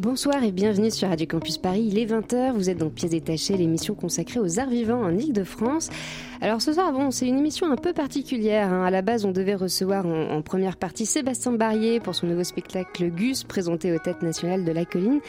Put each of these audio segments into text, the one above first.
Bonsoir et bienvenue sur Radio Campus Paris. Il est 20h, vous êtes dans Pièces détachées, l'émission consacrée aux arts vivants en Ile-de-France. Alors ce soir, bon, c'est une émission un peu particulière. hein. À la base, on devait recevoir en, première partie Sébastien Barrier pour son nouveau spectacle Gus, présenté au Tête Nationale de la Colline.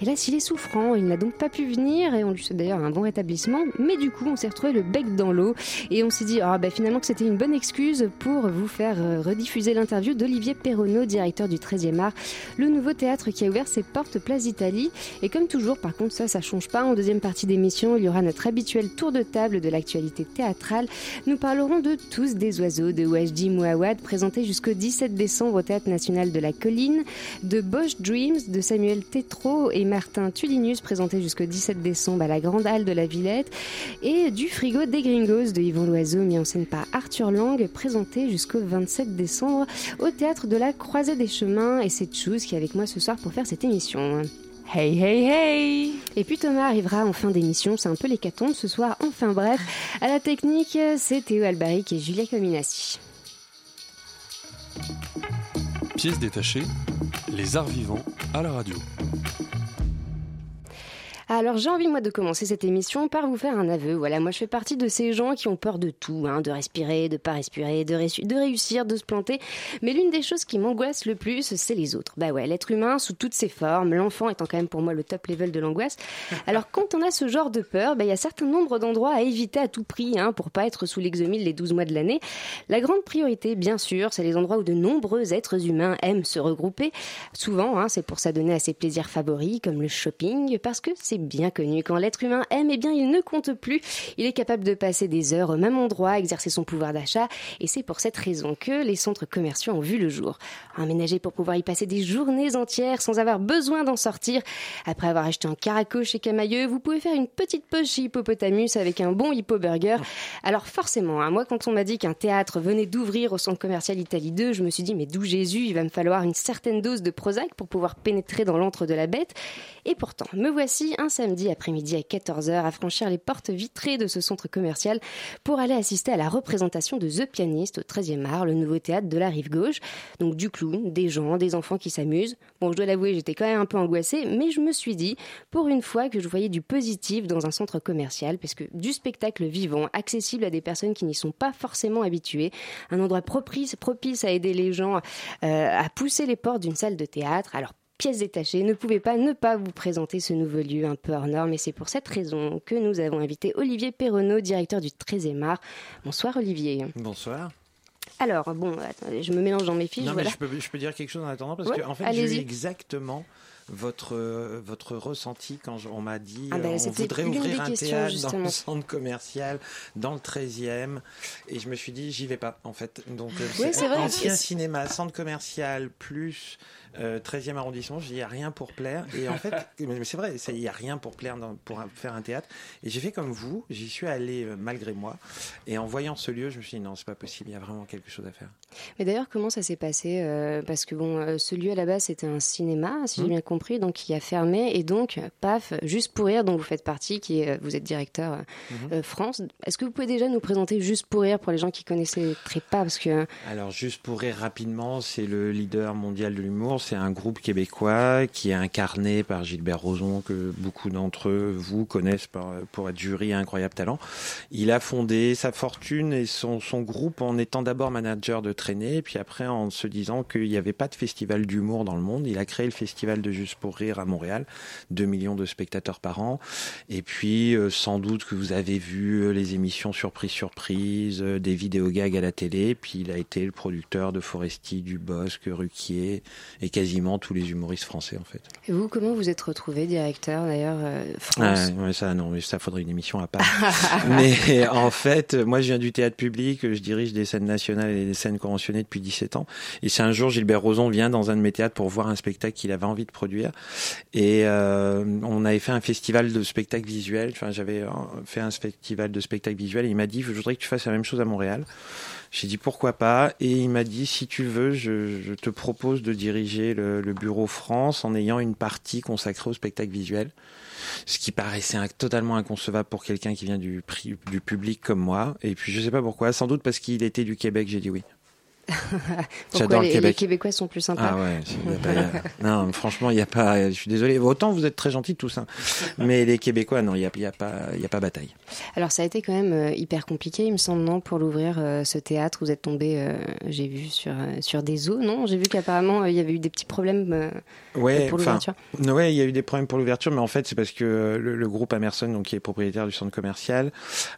Et là, s'il est souffrant, il n'a donc pas pu venir et on lui souhaite d'ailleurs un bon rétablissement. Mais du coup, on s'est retrouvé le bec dans l'eau et on s'est dit ah, bah, finalement que c'était une bonne excuse pour vous faire euh, rediffuser l'interview d'Olivier Perronneau, directeur du 13e art, le nouveau théâtre qui a ouvert ses portes place d'Italie. Et comme toujours, par contre, ça, ça change pas. En deuxième partie d'émission, il y aura notre habituel tour de table de l'actualité théâtrale. Nous parlerons de Tous des oiseaux de Wajdi Mouawad, présenté jusqu'au 17 décembre au Théâtre National de la Colline, de Bosch Dreams de Samuel Tétrault et Martin Tulinius, présenté jusqu'au 17 décembre à la Grande Halle de la Villette, et du Frigo des Gringos de Yvon Loiseau, mis en scène par Arthur Lang, présenté jusqu'au 27 décembre au Théâtre de la Croisée des Chemins. Et c'est Chouz qui est avec moi ce soir pour faire cette émission. Hey, hey, hey Et puis Thomas arrivera en fin d'émission, c'est un peu l'hécatombe ce soir. Enfin bref, à la technique, c'est Théo Albaric et Julia Cominassi. Pièce détachée, les arts vivants à la radio. Alors j'ai envie moi de commencer cette émission par vous faire un aveu. Voilà, moi je fais partie de ces gens qui ont peur de tout, hein, de respirer, de pas respirer, de, réu- de réussir, de se planter. Mais l'une des choses qui m'angoisse le plus, c'est les autres. Bah ouais, l'être humain sous toutes ses formes, l'enfant étant quand même pour moi le top level de l'angoisse. Alors quand on a ce genre de peur, bah, il y a certain nombre d'endroits à éviter à tout prix hein, pour pas être sous l'exomile les 12 mois de l'année. La grande priorité, bien sûr, c'est les endroits où de nombreux êtres humains aiment se regrouper. Souvent, hein, c'est pour s'adonner à ses plaisirs favoris, comme le shopping, parce que c'est bien connu. Quand l'être humain aime, eh bien, il ne compte plus. Il est capable de passer des heures au même endroit, exercer son pouvoir d'achat, et c'est pour cette raison que les centres commerciaux ont vu le jour. Aménagés pour pouvoir y passer des journées entières sans avoir besoin d'en sortir. Après avoir acheté un caraco chez Camailleux, vous pouvez faire une petite pause chez Hippopotamus avec un bon hippo burger. Alors forcément, hein, moi quand on m'a dit qu'un théâtre venait d'ouvrir au centre commercial Italie 2, je me suis dit mais d'où Jésus, il va me falloir une certaine dose de Prozac pour pouvoir pénétrer dans l'antre de la bête. Et pourtant, me voici un samedi après-midi à 14h à franchir les portes vitrées de ce centre commercial pour aller assister à la représentation de The Pianist au 13e art, le nouveau théâtre de la rive gauche. Donc du clown, des gens, des enfants qui s'amusent. Bon, je dois l'avouer, j'étais quand même un peu angoissée, mais je me suis dit, pour une fois que je voyais du positif dans un centre commercial, parce que du spectacle vivant, accessible à des personnes qui n'y sont pas forcément habituées, un endroit propice, propice à aider les gens euh, à pousser les portes d'une salle de théâtre. Alors pièces détachées, ne pouvait pas ne pas vous présenter ce nouveau lieu un peu hors norme et c'est pour cette raison que nous avons invité Olivier Perronneau, directeur du 13e art. Bonsoir Olivier. Bonsoir. Alors, bon, attendez, je me mélange dans mes fiches, non, mais voilà. je peux, je peux dire quelque chose en attendant parce Ouais, que en fait, j'ai eu exactement votre euh, votre ressenti quand je- on m'a dit Ah ben, euh, on c'était voudrait ouvrir un théâtre dans le centre commercial dans le 13e et je me suis dit j'y vais pas en fait donc euh, Oui, c'est vrai. ancien cinéma centre commercial plus euh, 13e arrondissement je dis il y a rien pour plaire et en fait c'est vrai il y a rien pour plaire dans- pour un- faire un théâtre et j'ai fait comme vous j'y suis allé euh, malgré moi et en voyant ce lieu je me suis dit non c'est pas possible il y a vraiment quelque chose à faire Mais d'ailleurs, comment ça s'est passé euh, Parce que bon, euh, ce lieu à la base c'était un cinéma, si j'ai Mhm. bien compris, donc qui a fermé et donc, paf, juste pour rire, dont vous faites partie, qui est, vous êtes directeur euh, France. Est-ce que vous pouvez déjà nous présenter juste pour rire pour les gens qui connaissaient très pas Parce que Alors, juste pour rire rapidement, c'est le leader mondial de l'humour. C'est un groupe québécois qui est incarné par Gilbert Rozon, que beaucoup d'entre vous connaissent pour être jury Incroyable Talent. Il a fondé sa fortune et son, son groupe en étant d'abord manager de traînée, puis après en se disant qu'il n'y avait pas de festival d'humour dans le monde. Il a créé le festival de Juste pour Rire à Montréal, 2 millions de spectateurs par an. Et puis, euh, sans doute que vous avez vu euh, les émissions Surprise Surprise, euh, des vidéos gags à la télé. Puis il a été le producteur de Foresti, Dubosc, Ruquier quasiment tous les humoristes français en fait. et vous, comment vous êtes retrouvé directeur d'ailleurs euh, Ah, France ouais, ça non, mais ça faudrait une émission à part. mais en fait, moi je viens du théâtre public, je dirige des scènes nationales et des scènes conventionnées depuis 17 ans. Et c'est un jour Gilbert Rozon vient dans un de mes théâtres pour voir un spectacle qu'il avait envie de produire. Et euh, on avait fait un festival de spectacle visuel. Enfin, j'avais euh, fait un festival de spectacle visuel. Et il m'a dit, je voudrais que tu fasses la même chose à Montréal. J'ai dit pourquoi pas? Et il m'a dit si tu veux je, je te propose de diriger le, le, bureau France en ayant une partie consacrée au spectacle visuel. Ce qui paraissait totalement inconcevable pour quelqu'un qui vient du, du public comme moi. Et puis je sais pas pourquoi. Sans doute parce qu'il était du Québec j'ai dit oui J'adore le Québec. Les Québécois sont plus sympas. Ah ouais. Pas, non, franchement, il y a pas. Je suis désolé. Autant vous êtes très gentils tous, hein. mais les Québécois, non, il y a, y a pas, y a pas bataille. Alors ça a été quand même euh, hyper compliqué, il me semble, non, pour l'ouvrir euh, ce théâtre. Vous êtes tombé, euh, j'ai vu sur sur des eaux, non? J'ai vu qu'apparemment il y avait eu des petits problèmes ouais, pour l'ouverture. Ouais, il y a eu des problèmes pour l'ouverture, mais en fait c'est parce que le, le, groupe Amerson, donc qui est propriétaire du centre commercial,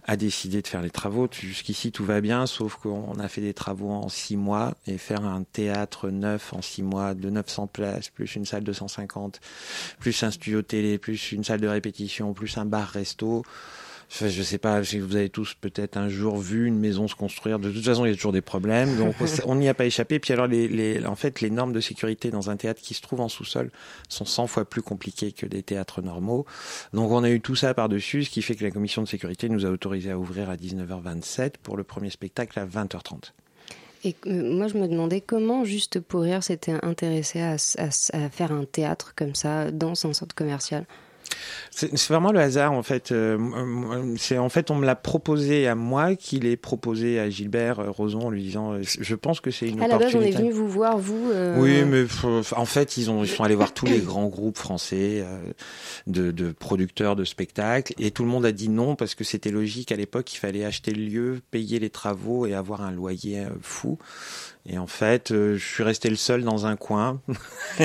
a décidé de faire les travaux. Jusqu'ici tout va bien, sauf qu'on a fait des travaux en six mois et faire un théâtre neuf en six mois de 900 places, plus une salle de 150, plus un studio télé, plus une salle de répétition, plus un bar-resto. Enfin, je sais pas, vous avez tous peut-être un jour vu une maison se construire. De toute façon, il y a toujours des problèmes, donc on n'y a pas échappé. Puis alors, les, les, en fait, les normes de sécurité dans un théâtre qui se trouve en sous-sol sont 100 fois plus compliquées que des théâtres normaux. Donc, on a eu tout ça par-dessus, ce qui fait que la commission de sécurité nous a autorisé à ouvrir à 19h27 pour le premier spectacle à 20h30. Et euh, moi, je me demandais comment Juste pour rire s'était intéressé à, à, à, faire un théâtre comme ça dans un centre commercial. C'est vraiment le hasard en fait. Euh, c'est en fait on me l'a proposé à moi, qu'il est proposé à Gilbert euh, Roson en lui disant euh, je pense que c'est une à opportunité. À la base on est venu vous voir vous. Euh... Oui mais en fait ils ont ils sont allés voir tous les grands groupes français de, de, producteurs de spectacles et tout le monde a dit non parce que c'était logique à l'époque il fallait acheter le lieu, payer les travaux et avoir un loyer fou. Et en fait, euh, je suis resté le seul dans un coin.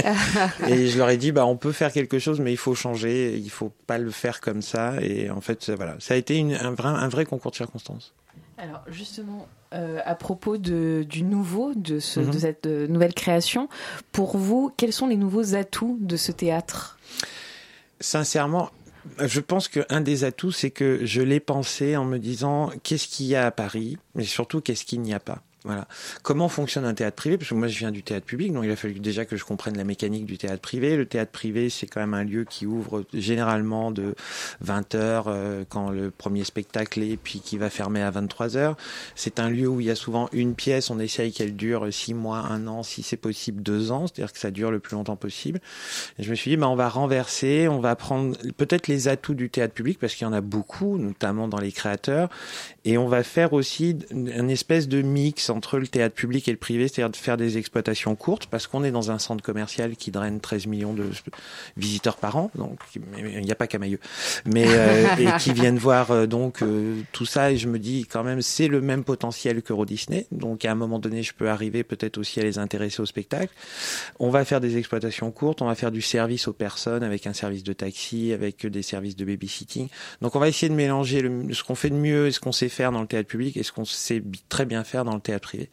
et je leur ai dit, bah, on peut faire quelque chose, mais il faut changer. Il faut pas le faire comme ça. Et en fait, voilà, ça a été une, un, vrai, un vrai concours de circonstances. Alors justement, euh, à propos de, du nouveau, de, ce, mm -hmm. de cette euh, nouvelle création, pour vous, quels sont les nouveaux atouts de ce théâtre? Sincèrement, je pense qu'un des atouts, c'est que je l'ai pensé en me disant qu'est-ce qu'il y a à Paris, mais surtout qu'est-ce qu'il n'y a pas? Voilà. Comment fonctionne un théâtre privé? Parce que moi, je viens du théâtre public, donc il a fallu déjà que je comprenne la mécanique du théâtre privé. Le théâtre privé, c'est quand même un lieu qui ouvre généralement de 20 heures euh, quand le premier spectacle est, puis qui va fermer à 23 heures. C'est un lieu où il y a souvent une pièce. On essaye qu'elle dure six mois, un an, si c'est possible deux ans, c'est-à-dire que ça dure le plus longtemps possible. Je me suis dit, bah, on va renverser, on va prendre peut-être les atouts du théâtre public parce qu'il y en a beaucoup, notamment dans les créateurs, et on va faire aussi une espèce de mix entre le théâtre public et le privé, c'est-à-dire de faire des exploitations courtes, parce qu'on est dans un centre commercial qui draine 13 millions de visiteurs par an, donc il n'y a pas qu'à Mailleux, mais euh, et qui viennent voir euh, donc euh, tout ça, et je me dis quand même c'est le même potentiel que Euro Disney, donc à un moment donné je peux arriver peut-être aussi à les intéresser au spectacle. On va faire des exploitations courtes, on va faire du service aux personnes avec un service de taxi, avec des services de babysitting, donc on va essayer de mélanger le, ce qu'on fait de mieux et ce qu'on sait faire dans le théâtre public et ce qu'on sait très bien faire dans le théâtre privé.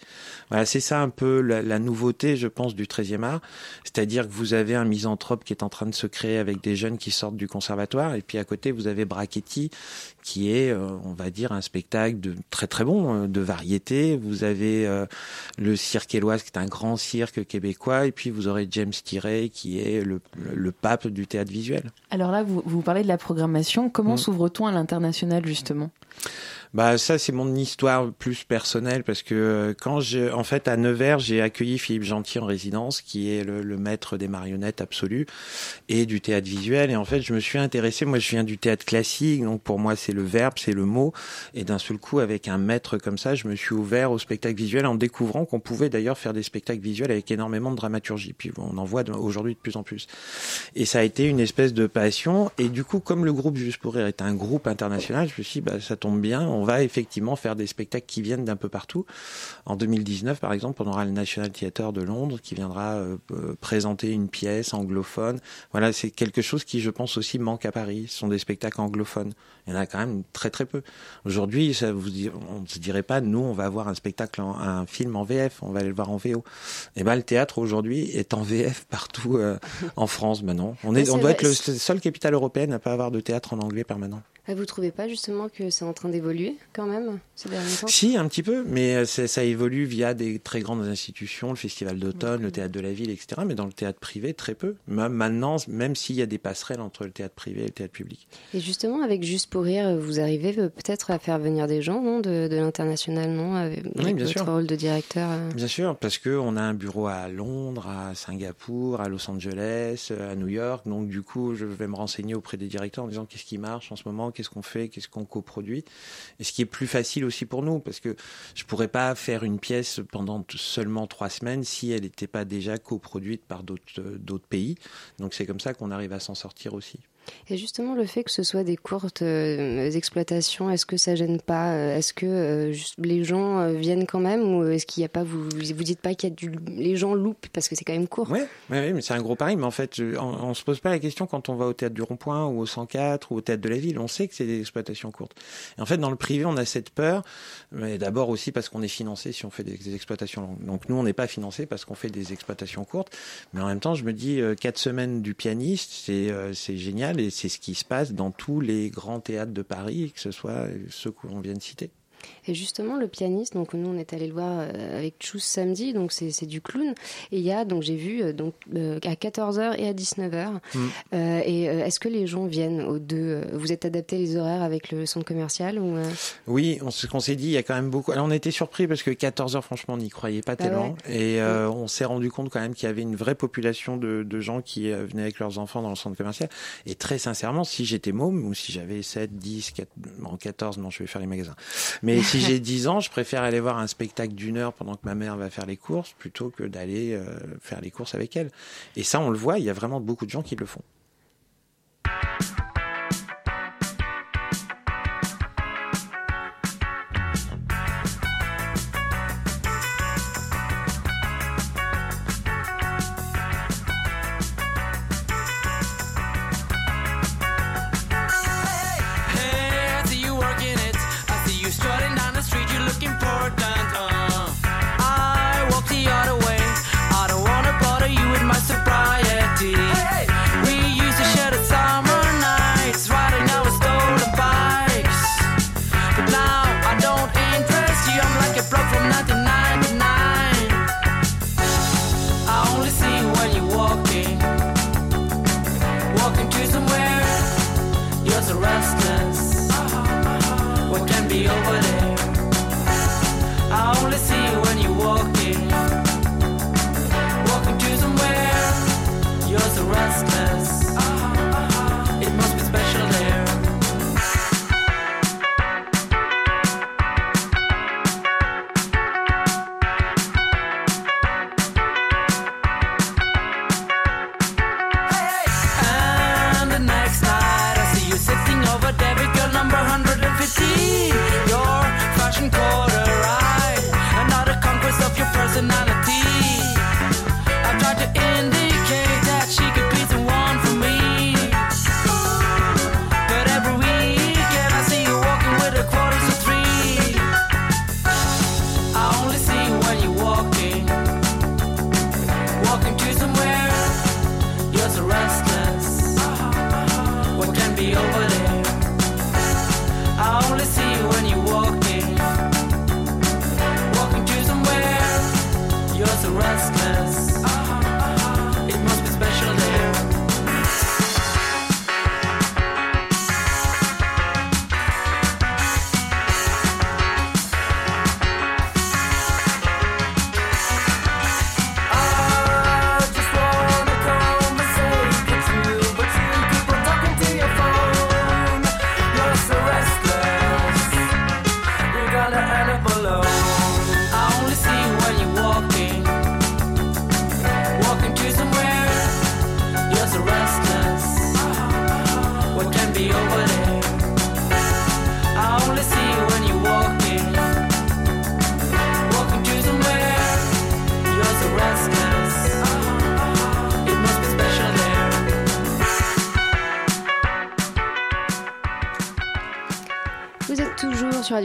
Voilà, c'est ça un peu la, la, nouveauté, je pense, du 13e art. C'est-à-dire que vous avez un misanthrope qui est en train de se créer avec des jeunes qui sortent du conservatoire, et puis à côté, vous avez Brachetti, qui est, euh, on va dire, un spectacle de très très bon, de variété. Vous avez euh, le cirque éloise, qui est un grand cirque québécois, et puis vous aurez James Tirey, qui est le, le, le pape du théâtre visuel. Alors là, vous, vous parlez de la programmation. Comment mmh. s'ouvre-t-on à l'international, justement? Bah ça c'est mon histoire plus personnelle parce que quand je en fait à Nevers j'ai accueilli Philippe Gentil en résidence qui est le, le, maître des marionnettes absolu et du théâtre visuel. Et en fait je me suis intéressé. Moi je viens du théâtre classique donc pour moi c'est le verbe c'est le mot. Et d'un seul coup avec un maître comme ça je me suis ouvert au spectacle visuel en découvrant qu'on pouvait d'ailleurs faire des spectacles visuels avec énormément de dramaturgie. Puis on en voit aujourd'hui de plus en plus. Et ça a été une espèce de passion. Et du coup comme le groupe Juste pour rire est un groupe international je me suis dit bah ça tombe bien on va effectivement faire des spectacles qui viennent d'un peu partout. En 2019, par exemple, on aura le National Theatre de Londres qui viendra euh, présenter une pièce anglophone. Voilà, c'est quelque chose qui, je pense, aussi manque à Paris. Ce sont des spectacles anglophones. Il y en a quand même très très peu. Aujourd'hui, ça vous on ne se dirait pas, nous, on va avoir un spectacle, en, un film en VF, on va aller le voir en VO. Et ben, le théâtre aujourd'hui est en VF partout euh, en France maintenant. On est, on doit être le seul capitale européenne à pas avoir de théâtre en anglais permanent. Ah, vous trouvez pas justement que c'est en train d'évoluer quand même ces derniers temps? Si, un petit peu, mais ça évolue via des très grandes institutions, le Festival d'automne, le Théâtre de la Ville, etc. Mais dans le théâtre privé, très peu. Même maintenant, même s'il y a des passerelles entre le théâtre privé et le théâtre public. Et justement, avec Juste pour rire, vous arrivez peut-être à faire venir des gens non, de, l'international, non avec Oui, bien votre rôle de directeur euh? Bien sûr, parce qu'on a un bureau à Londres, à Singapour, à Los Angeles, à New York. Donc du coup, je vais me renseigner auprès des directeurs en disant qu'est-ce qui marche en ce moment, qu'est-ce qu'on fait, qu'est-ce qu'on coproduit. Et ce qui est plus facile aussi pour nous, parce que je pourrais pas faire une pièce pendant seulement trois semaines si elle n'était pas déjà coproduite par d'autres pays. Donc c'est comme ça qu'on arrive à s'en sortir aussi. Et justement, le fait que ce soit des courtes euh, exploitations, est-ce que ça gêne pas euh, Est-ce que euh, les gens viennent quand même ou est-ce qu'il n'y a pas vous vous dites pas qu'il y a les gens loupent parce que c'est quand même court? Oui, mais c'est un gros pari. Mais en fait, on, ne se pose pas la question quand on va au théâtre du Rond-Point ou au 104 ou au théâtre de la ville. On sait que c'est des exploitations courtes. Et en fait, dans le privé, on a cette peur. D'abord aussi parce qu'on est financé si on fait des, exploitations longues. Donc nous, on n'est pas financé parce qu'on fait des exploitations courtes. Mais en même temps, je me dis quatre semaines du pianiste, c'est génial et c'est ce qui se passe dans tous les grands théâtres de Paris, que ce soit ceux qu'on vient de citer. Et justement, le pianiste, donc nous on est allé le voir euh, avec Chous samedi, donc c'est du clown. Et il y a, donc j'ai vu, euh, donc euh, à 14h et à 19h. Mm. et est-ce que les gens viennent aux deux Vous êtes adapté les horaires avec le centre commercial ou Oui, on, ce qu'on s'est dit, il y a quand même beaucoup. Alors on était surpris parce que 14h, franchement, on n'y croyait pas ah tellement. Et on s'est rendu compte quand même qu'il y avait une vraie population de, de gens qui venaient avec leurs enfants dans le centre commercial. Et très sincèrement, si j'étais môme ou si j'avais 7, 10, 4, 14, non, je vais faire les magasins. Mais si j'ai 10 ans, je préfère aller voir un spectacle d'une heure pendant que ma mère va faire les courses plutôt que d'aller euh, faire les courses avec elle. Et ça, on le voit, il y a vraiment beaucoup de gens qui le font.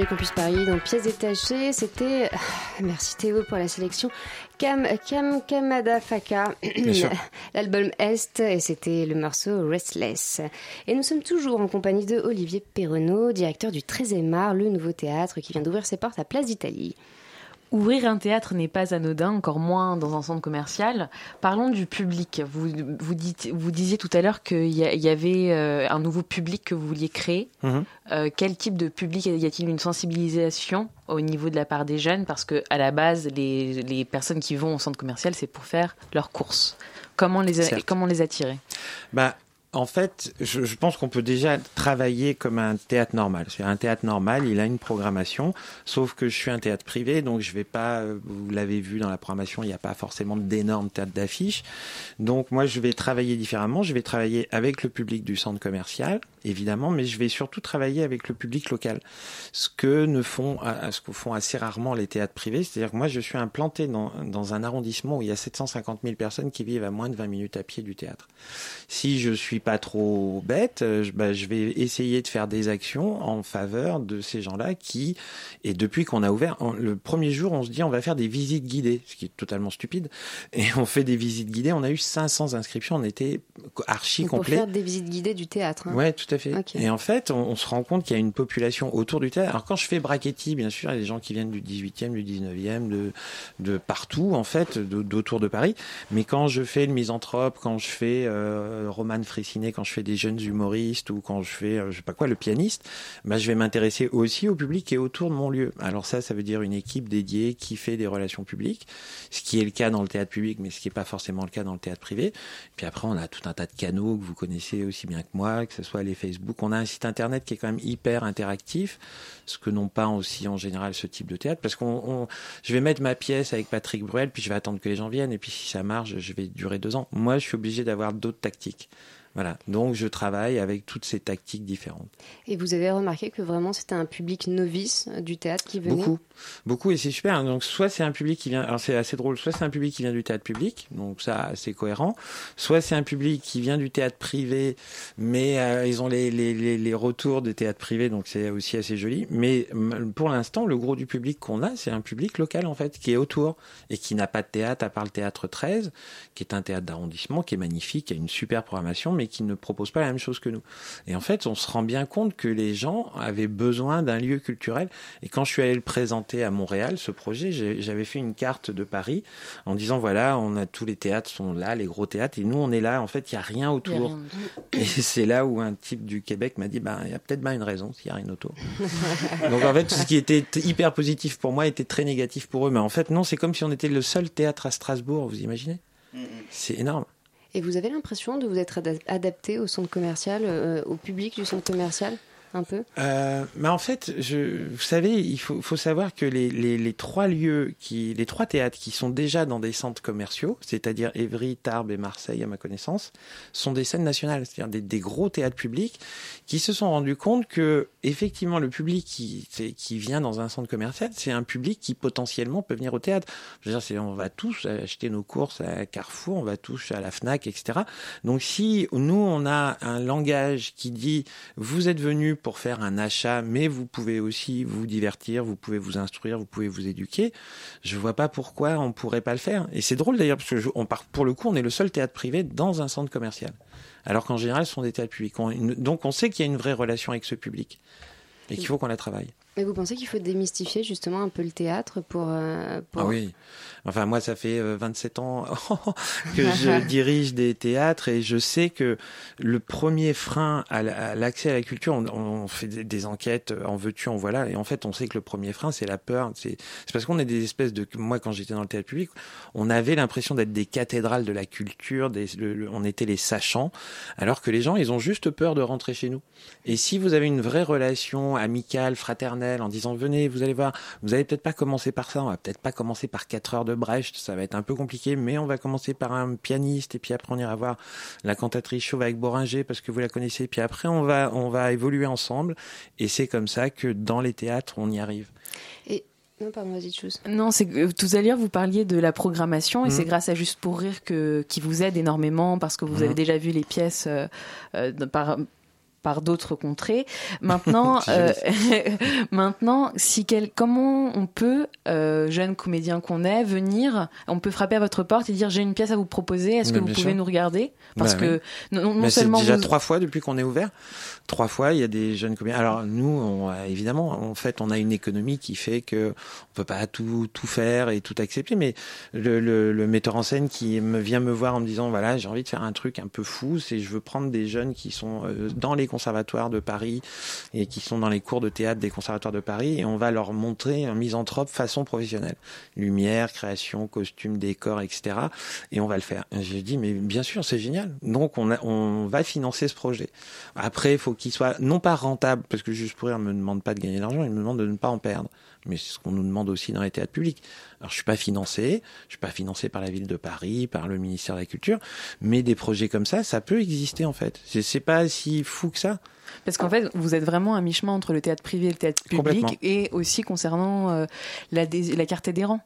Radio Campus Paris dans Pièces détachées. C'était, ah, merci Théo pour la sélection, Kam, Kam Kamada Faka, l'album Est, et c'était le morceau Restless. Et nous sommes toujours en compagnie de Olivier Perronneau, directeur du 13e art, le nouveau théâtre qui vient d'ouvrir ses portes à Place d'Italie. Ouvrir un théâtre n'est pas anodin, encore moins dans un centre commercial. Parlons du public. Vous, vous, dites, vous disiez tout à l'heure qu'il y, avait euh, un nouveau public que vous vouliez créer. Mhm. Euh, quel type de public? Y a-t-il une sensibilisation au niveau de la part des jeunes? Parce que à la base, les, les personnes qui vont au centre commercial, c'est pour faire leurs courses. Comment les, comment les attirer? Bah, en fait, je, je pense qu'on peut déjà travailler comme un théâtre normal. Un théâtre normal, il a une programmation, sauf que je suis un théâtre privé, donc je vais pas, vous l'avez vu dans la programmation, il n'y a pas forcément d'énormes théâtres d'affiches. Donc moi, je vais travailler différemment. Je vais travailler avec le public du centre commercial, évidemment, mais je vais surtout travailler avec le public local. Ce que ne font, ce que font assez rarement les théâtres privés, c'est-à-dire que moi, je suis implanté dans, dans un arrondissement où il y a 750 000 personnes qui vivent à moins de 20 minutes à pied du théâtre. Si je suis pas trop bête, euh, bah, je vais essayer de faire des actions en faveur de ces gens-là qui, et depuis qu'on a ouvert, le premier jour, on se dit on va faire des visites guidées, ce qui est totalement stupide, et on fait des visites guidées, on a eu 500 inscriptions, on était archi complet. Pour faire des visites guidées du théâtre. Hein. Ouais, tout à fait. Et en fait, on, se rend compte qu'il y a une population autour du théâtre. Alors quand je fais Brachetti, bien sûr, il y a des gens qui viennent du 18e, du 19e, de, de partout, en fait, d'autour de, Paris. Mais quand je fais le misanthrope, quand je fais euh, Roman Fressinet, quand je fais des jeunes humoristes ou quand je fais, euh, je sais pas quoi, le pianiste, bah, je vais m'intéresser aussi au public qui est autour de mon lieu. Alors ça, ça veut dire une équipe dédiée qui fait des relations publiques, ce qui est le cas dans le théâtre public, mais ce qui n'est pas forcément le cas dans le théâtre privé. Puis après, on a tout un tas de canaux que vous connaissez aussi bien que moi, que ce soit les On a un site internet qui est quand même hyper interactif, ce que n'ont pas aussi en général ce type de théâtre, parce qu'on, je vais mettre ma pièce avec Patrick Bruel, puis je vais attendre que les gens viennent, et puis si ça marche, je vais durer deux ans. Moi, je suis obligé d'avoir d'autres tactiques. Voilà, donc je travaille avec toutes ces tactiques différentes. Et vous avez remarqué que vraiment c'était un public novice du théâtre qui venait? Beaucoup, beaucoup, et c'est super. Donc soit c'est un public qui vient, alors c'est assez drôle, soit c'est un public qui vient du théâtre public, donc ça c'est cohérent, soit c'est un public qui vient du théâtre privé, mais euh, ils ont les, les, les, les, retours des théâtres privés, donc c'est aussi assez joli. Mais pour l'instant, le gros du public qu'on a, c'est un public local en fait, qui est autour et qui n'a pas de théâtre à part le théâtre 13, qui est un théâtre d'arrondissement, qui est magnifique, qui a une super programmation, mais qui ne propose pas la même chose que nous. Et en fait, on se rend bien compte que les gens avaient besoin d'un lieu culturel. Et quand je suis allé le présenter à Montréal, ce projet, j'avais fait une carte de Paris en disant voilà, on a tous les théâtres sont là, les gros théâtres, et nous on est là. En fait, il y a rien autour. Et c'est là où un type du Québec m'a dit bah il y a peut-être bien une raison s'il y a rien autour. Donc en fait, ce qui était hyper positif pour moi était très négatif pour eux. Mais en fait, non, c'est comme si on était le seul théâtre à Strasbourg. Vous imaginez? C'est énorme. Et vous avez l'impression de vous être adapté au centre commercial, euh, au public du centre commercial? Un peu euh, mais en fait, je, vous savez, il faut, faut savoir que les, les, les, trois lieux, qui, les trois théâtres qui sont déjà dans des centres commerciaux, c'est-à-dire Évry, Tarbes et Marseille, à ma connaissance, sont des scènes nationales, c'est-à-dire des, des, gros théâtres publics qui se sont rendus compte que, effectivement, le public qui, qui vient dans un centre commercial, c'est un public qui potentiellement peut venir au théâtre. Je veux dire, on va tous acheter nos courses à Carrefour, on va tous à la Fnac, etc. Donc, si nous, on a un langage qui dit, vous êtes venu pour faire un achat, mais vous pouvez aussi vous divertir, vous pouvez vous instruire, vous pouvez vous éduquer. Je vois pas pourquoi on pourrait pas le faire. Et c'est drôle d'ailleurs parce que on part, pour le coup, on est le seul théâtre privé dans un centre commercial, alors qu'en général, ce sont des théâtres publics. donc, on sait qu'il y a une vraie relation avec ce public et qu'il faut qu'on la travaille. Mais vous pensez qu'il faut démystifier justement un peu le théâtre pour, euh, Ah oui. Enfin, moi, ça fait 27 euh, ans que je dirige des théâtres et je sais que le premier frein à l'accès à la culture, on, fait des, enquêtes, en veux-tu, en voilà, et en fait, on sait que le premier frein, c'est la peur. C'est parce qu'on est des espèces de... Moi, quand j'étais dans le théâtre public, on avait l'impression d'être des cathédrales de la culture, des, on était les sachants, alors que les gens, ils ont juste peur de rentrer chez nous. Et si vous avez une vraie relation amicale, fraternelle, en disant venez, vous allez voir, vous allez peut-être pas commencer par ça, on va peut-être pas commencer par 4 heures de Brecht, ça va être un peu compliqué, mais on va commencer par un pianiste et puis après on ira voir la cantatrice chauve avec Boringer parce que vous la connaissez, puis après on va on va évoluer ensemble et c'est comme ça que dans les théâtres on y arrive. Et non, pardon, vas-y, chose. Non, c'est que tout à l'heure, vous parliez de la programmation et c'est mmh. grâce à Juste pour Rire que, qui vous aide énormément parce que vous mmh. avez déjà vu les pièces euh, euh, par, par d'autres contrées. Maintenant, euh, maintenant, si quel, comment on peut, euh, jeune comédien qu'on est, venir, on peut frapper à votre porte et dire j'ai une pièce à vous proposer, est-ce que vous pouvez nous regarder? Parce bah que non, non seulement déjà trois fois depuis qu'on est ouvert, trois fois il y a des jeunes comédiens. Alors nous, on, évidemment, en fait, on a une économie qui fait que on peut pas tout tout faire et tout accepter, mais le, le, le metteur en scène qui me vient me voir en me disant voilà j'ai envie de faire un truc un peu fou, c'est je veux prendre des jeunes qui sont euh, dans les conservatoires de Paris et qui sont dans les cours de théâtre des conservatoires de Paris et on va leur montrer un misanthrope façon professionnelle. Lumière, création, costume, décor, etc. Et on va le faire. J'ai dit, mais bien sûr, c'est génial. Donc, on, va financer ce projet. Après, il faut qu'il soit non pas rentable, parce que juste pour rire, ne me demande pas de gagner de l'argent, il me demande de ne pas en perdre. Mais c'est ce qu'on nous demande aussi dans les théâtres publics. Alors, je suis pas financé, je suis pas financé par la ville de Paris, par le ministère de la Culture, mais des projets comme ça, ça peut exister en fait. C'est pas si fou que. Parce qu'en fait, vous êtes vraiment un mi-chemin entre le théâtre privé et le théâtre public, et aussi concernant euh, la, la carte adhérent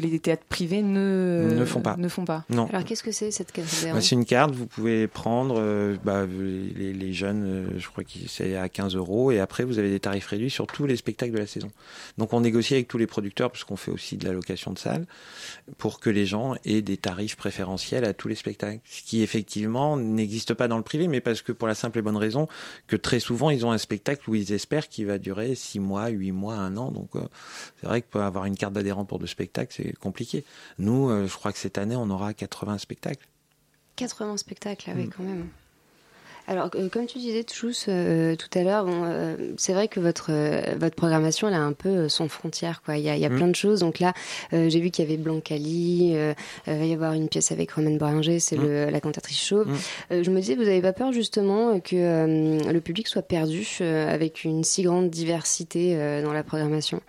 que les théâtres privés ne, ne font pas. Ne font pas. Non. Alors qu'est-ce que c'est cette carte bah, C'est une carte, vous pouvez prendre, euh, bah, les, les, jeunes, euh, je crois que c'est à 15 euros, et après vous avez des tarifs réduits sur tous les spectacles de la saison. Donc on négocie avec tous les producteurs, puisqu'on fait aussi de la location de salles, pour que les gens aient des tarifs préférentiels à tous les spectacles. Ce qui effectivement n'existe pas dans le privé, mais parce que pour la simple et bonne raison que très souvent ils ont un spectacle où ils espèrent qu'il va durer 6 mois, 8 mois, 1 an. Donc euh, c'est vrai que pour avoir une carte d'adhérent pour deux spectacles, c'est compliqué. Nous, euh, je crois que cette année, on aura 80 spectacles. 80 spectacles, ah oui, mm. quand même. Alors, euh, comme tu disais, euh, tout à l'heure, c'est vrai que votre votre programmation, elle a un peu sans frontières, quoi. Il y a, mm. plein de choses. Donc là, j'ai vu qu'il y avait Blancali, il va y avoir une pièce avec Romaine Boringer, c'est mm. la cantatrice chauve. je me disais, vous n'avez pas peur justement que le public soit perdu avec une si grande diversité dans la programmation?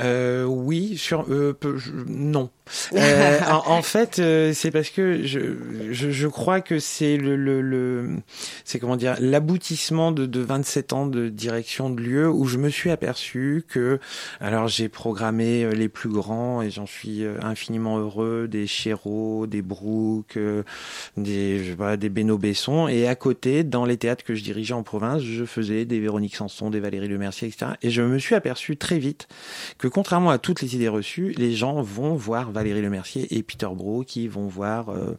Euh, oui, sur euh, non. Euh, en, fait, euh, c'est parce que je, je, je crois que c'est le, le, le c'est comment dire l'aboutissement de, de 27 ans de direction de lieu où je me suis aperçu que alors j'ai programmé les plus grands et j'en suis infiniment heureux des Chéreau, des Brook, des je sais pas, des Beno Besson et à côté dans les théâtres que je dirigeais en province, je faisais des Véronique Sanson, des Valérie Lemercier, etc. Et je me suis aperçu très vite que contrairement à toutes les idées reçues, les gens vont voir Valérie Lemercier et Peter Bro qui vont voir euh,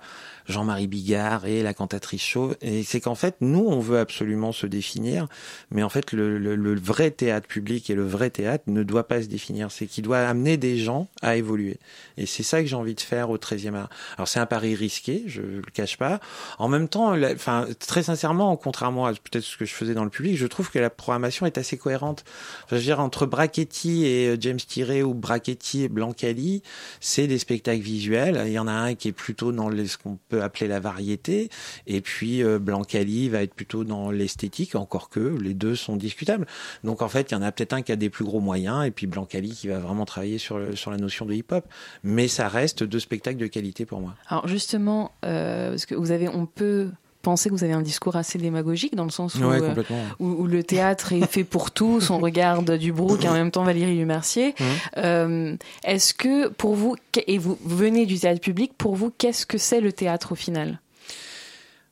Jean-Marie Bigard et la cantatrice chauve. Et c'est qu'en fait, nous, on veut absolument se définir, mais en fait, le, le, le, vrai théâtre public et le vrai théâtre ne doit pas se définir. C'est qu'il doit amener des gens à évoluer. Et c'est ça que j'ai envie de faire au 13e art. Alors, c'est un pari risqué, je le cache pas. En même temps, enfin, très sincèrement, contrairement à peut-être ce que je faisais dans le public, je trouve que la programmation est assez cohérente. je veux dire, entre Brachetti et euh, James Tiré ou Brachetti et Blancali, c'est des spectacles visuels. Il y en a un qui est plutôt dans ce qu'on peut appeler la variété, et puis euh, Blancali va être plutôt dans l'esthétique, encore que les deux sont discutables. Donc en fait, il y en a peut-être un qui a des plus gros moyens, et puis Blancali qui va vraiment travailler sur, sur la notion de hip-hop. Mais ça reste deux spectacles de qualité pour moi. Alors justement, euh, parce que vous avez, on peut penser que vous avez un discours assez démagogique dans le sens où, euh, où, le théâtre est fait pour tous, on regarde du Brook et en même temps Valérie Lumercier. Mmh. Euh, est-ce que pour vous, et vous venez du théâtre public, pour vous, qu'est-ce que c'est le théâtre au final?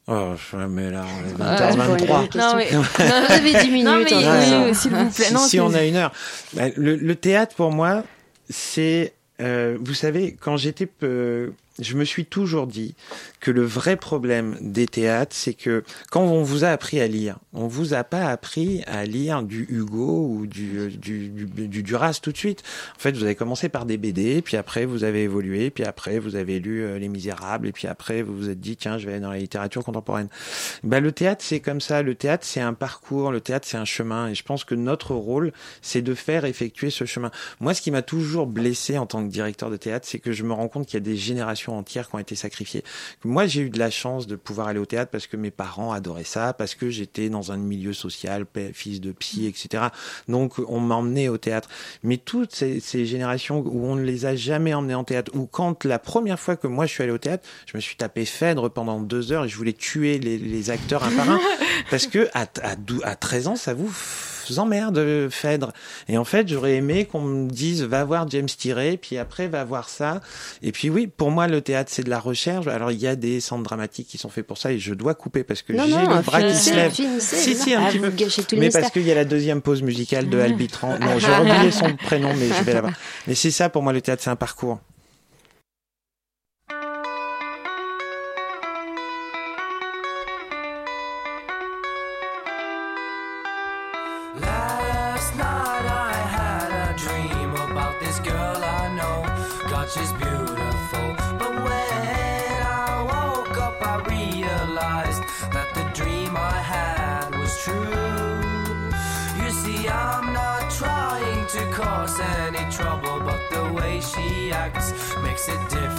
Oh, mais là, on est 20h23. Ah, non, mais, non, j'avais 10 minutes. Non, mais, s'il vous plaît. Si, non, si on a une heure. Bah, le, le, théâtre, pour moi, c'est, euh, vous savez, quand j'étais, euh, je me suis toujours dit que le vrai problème des théâtres, c'est que quand on vous a appris à lire, on vous a pas appris à lire du Hugo ou du, du, du, Duras tout de suite. En fait, vous avez commencé par des BD, puis après vous avez évolué, puis après vous avez lu euh, Les Misérables, et puis après vous vous êtes dit tiens, je vais aller dans la littérature contemporaine. Ben, le théâtre, c'est comme ça. Le théâtre, c'est un parcours. Le théâtre, c'est un chemin. Et je pense que notre rôle, c'est de faire effectuer ce chemin. Moi, ce qui m'a toujours blessé en tant que directeur de théâtre, c'est que je me rends compte qu'il y a des générations entières qui ont été sacrifiées. Moi, j'ai eu de la chance de pouvoir aller au théâtre parce que mes parents adoraient ça, parce que j'étais dans un milieu social, fils de psy, etc. Donc, on m'emmenait au théâtre. Mais toutes ces, ces, générations où on ne les a jamais emmenés en théâtre, ou quand la première fois que moi je suis allé au théâtre, je me suis tapé Phèdre pendant deux heures et je voulais tuer les, les acteurs un par un parce que à, à, à 13 ans, ça vous vous emmerde, Phèdre. Et en fait, j'aurais aimé qu'on me dise, va voir James Tiré, puis après, va voir ça. Et puis oui, pour moi, le théâtre, c'est de la recherche. Alors, il y a des centres dramatiques qui sont faits pour ça, et je dois couper parce que j'ai le bras qui se lève. Si, si, un petit peu. Mais parce qu'il y a la deuxième pause musicale de Albitran. Non, j'ai oublié son prénom, mais je vais là-bas. Mais c'est ça, pour moi, le théâtre, c'est un parcours. Makes it difficult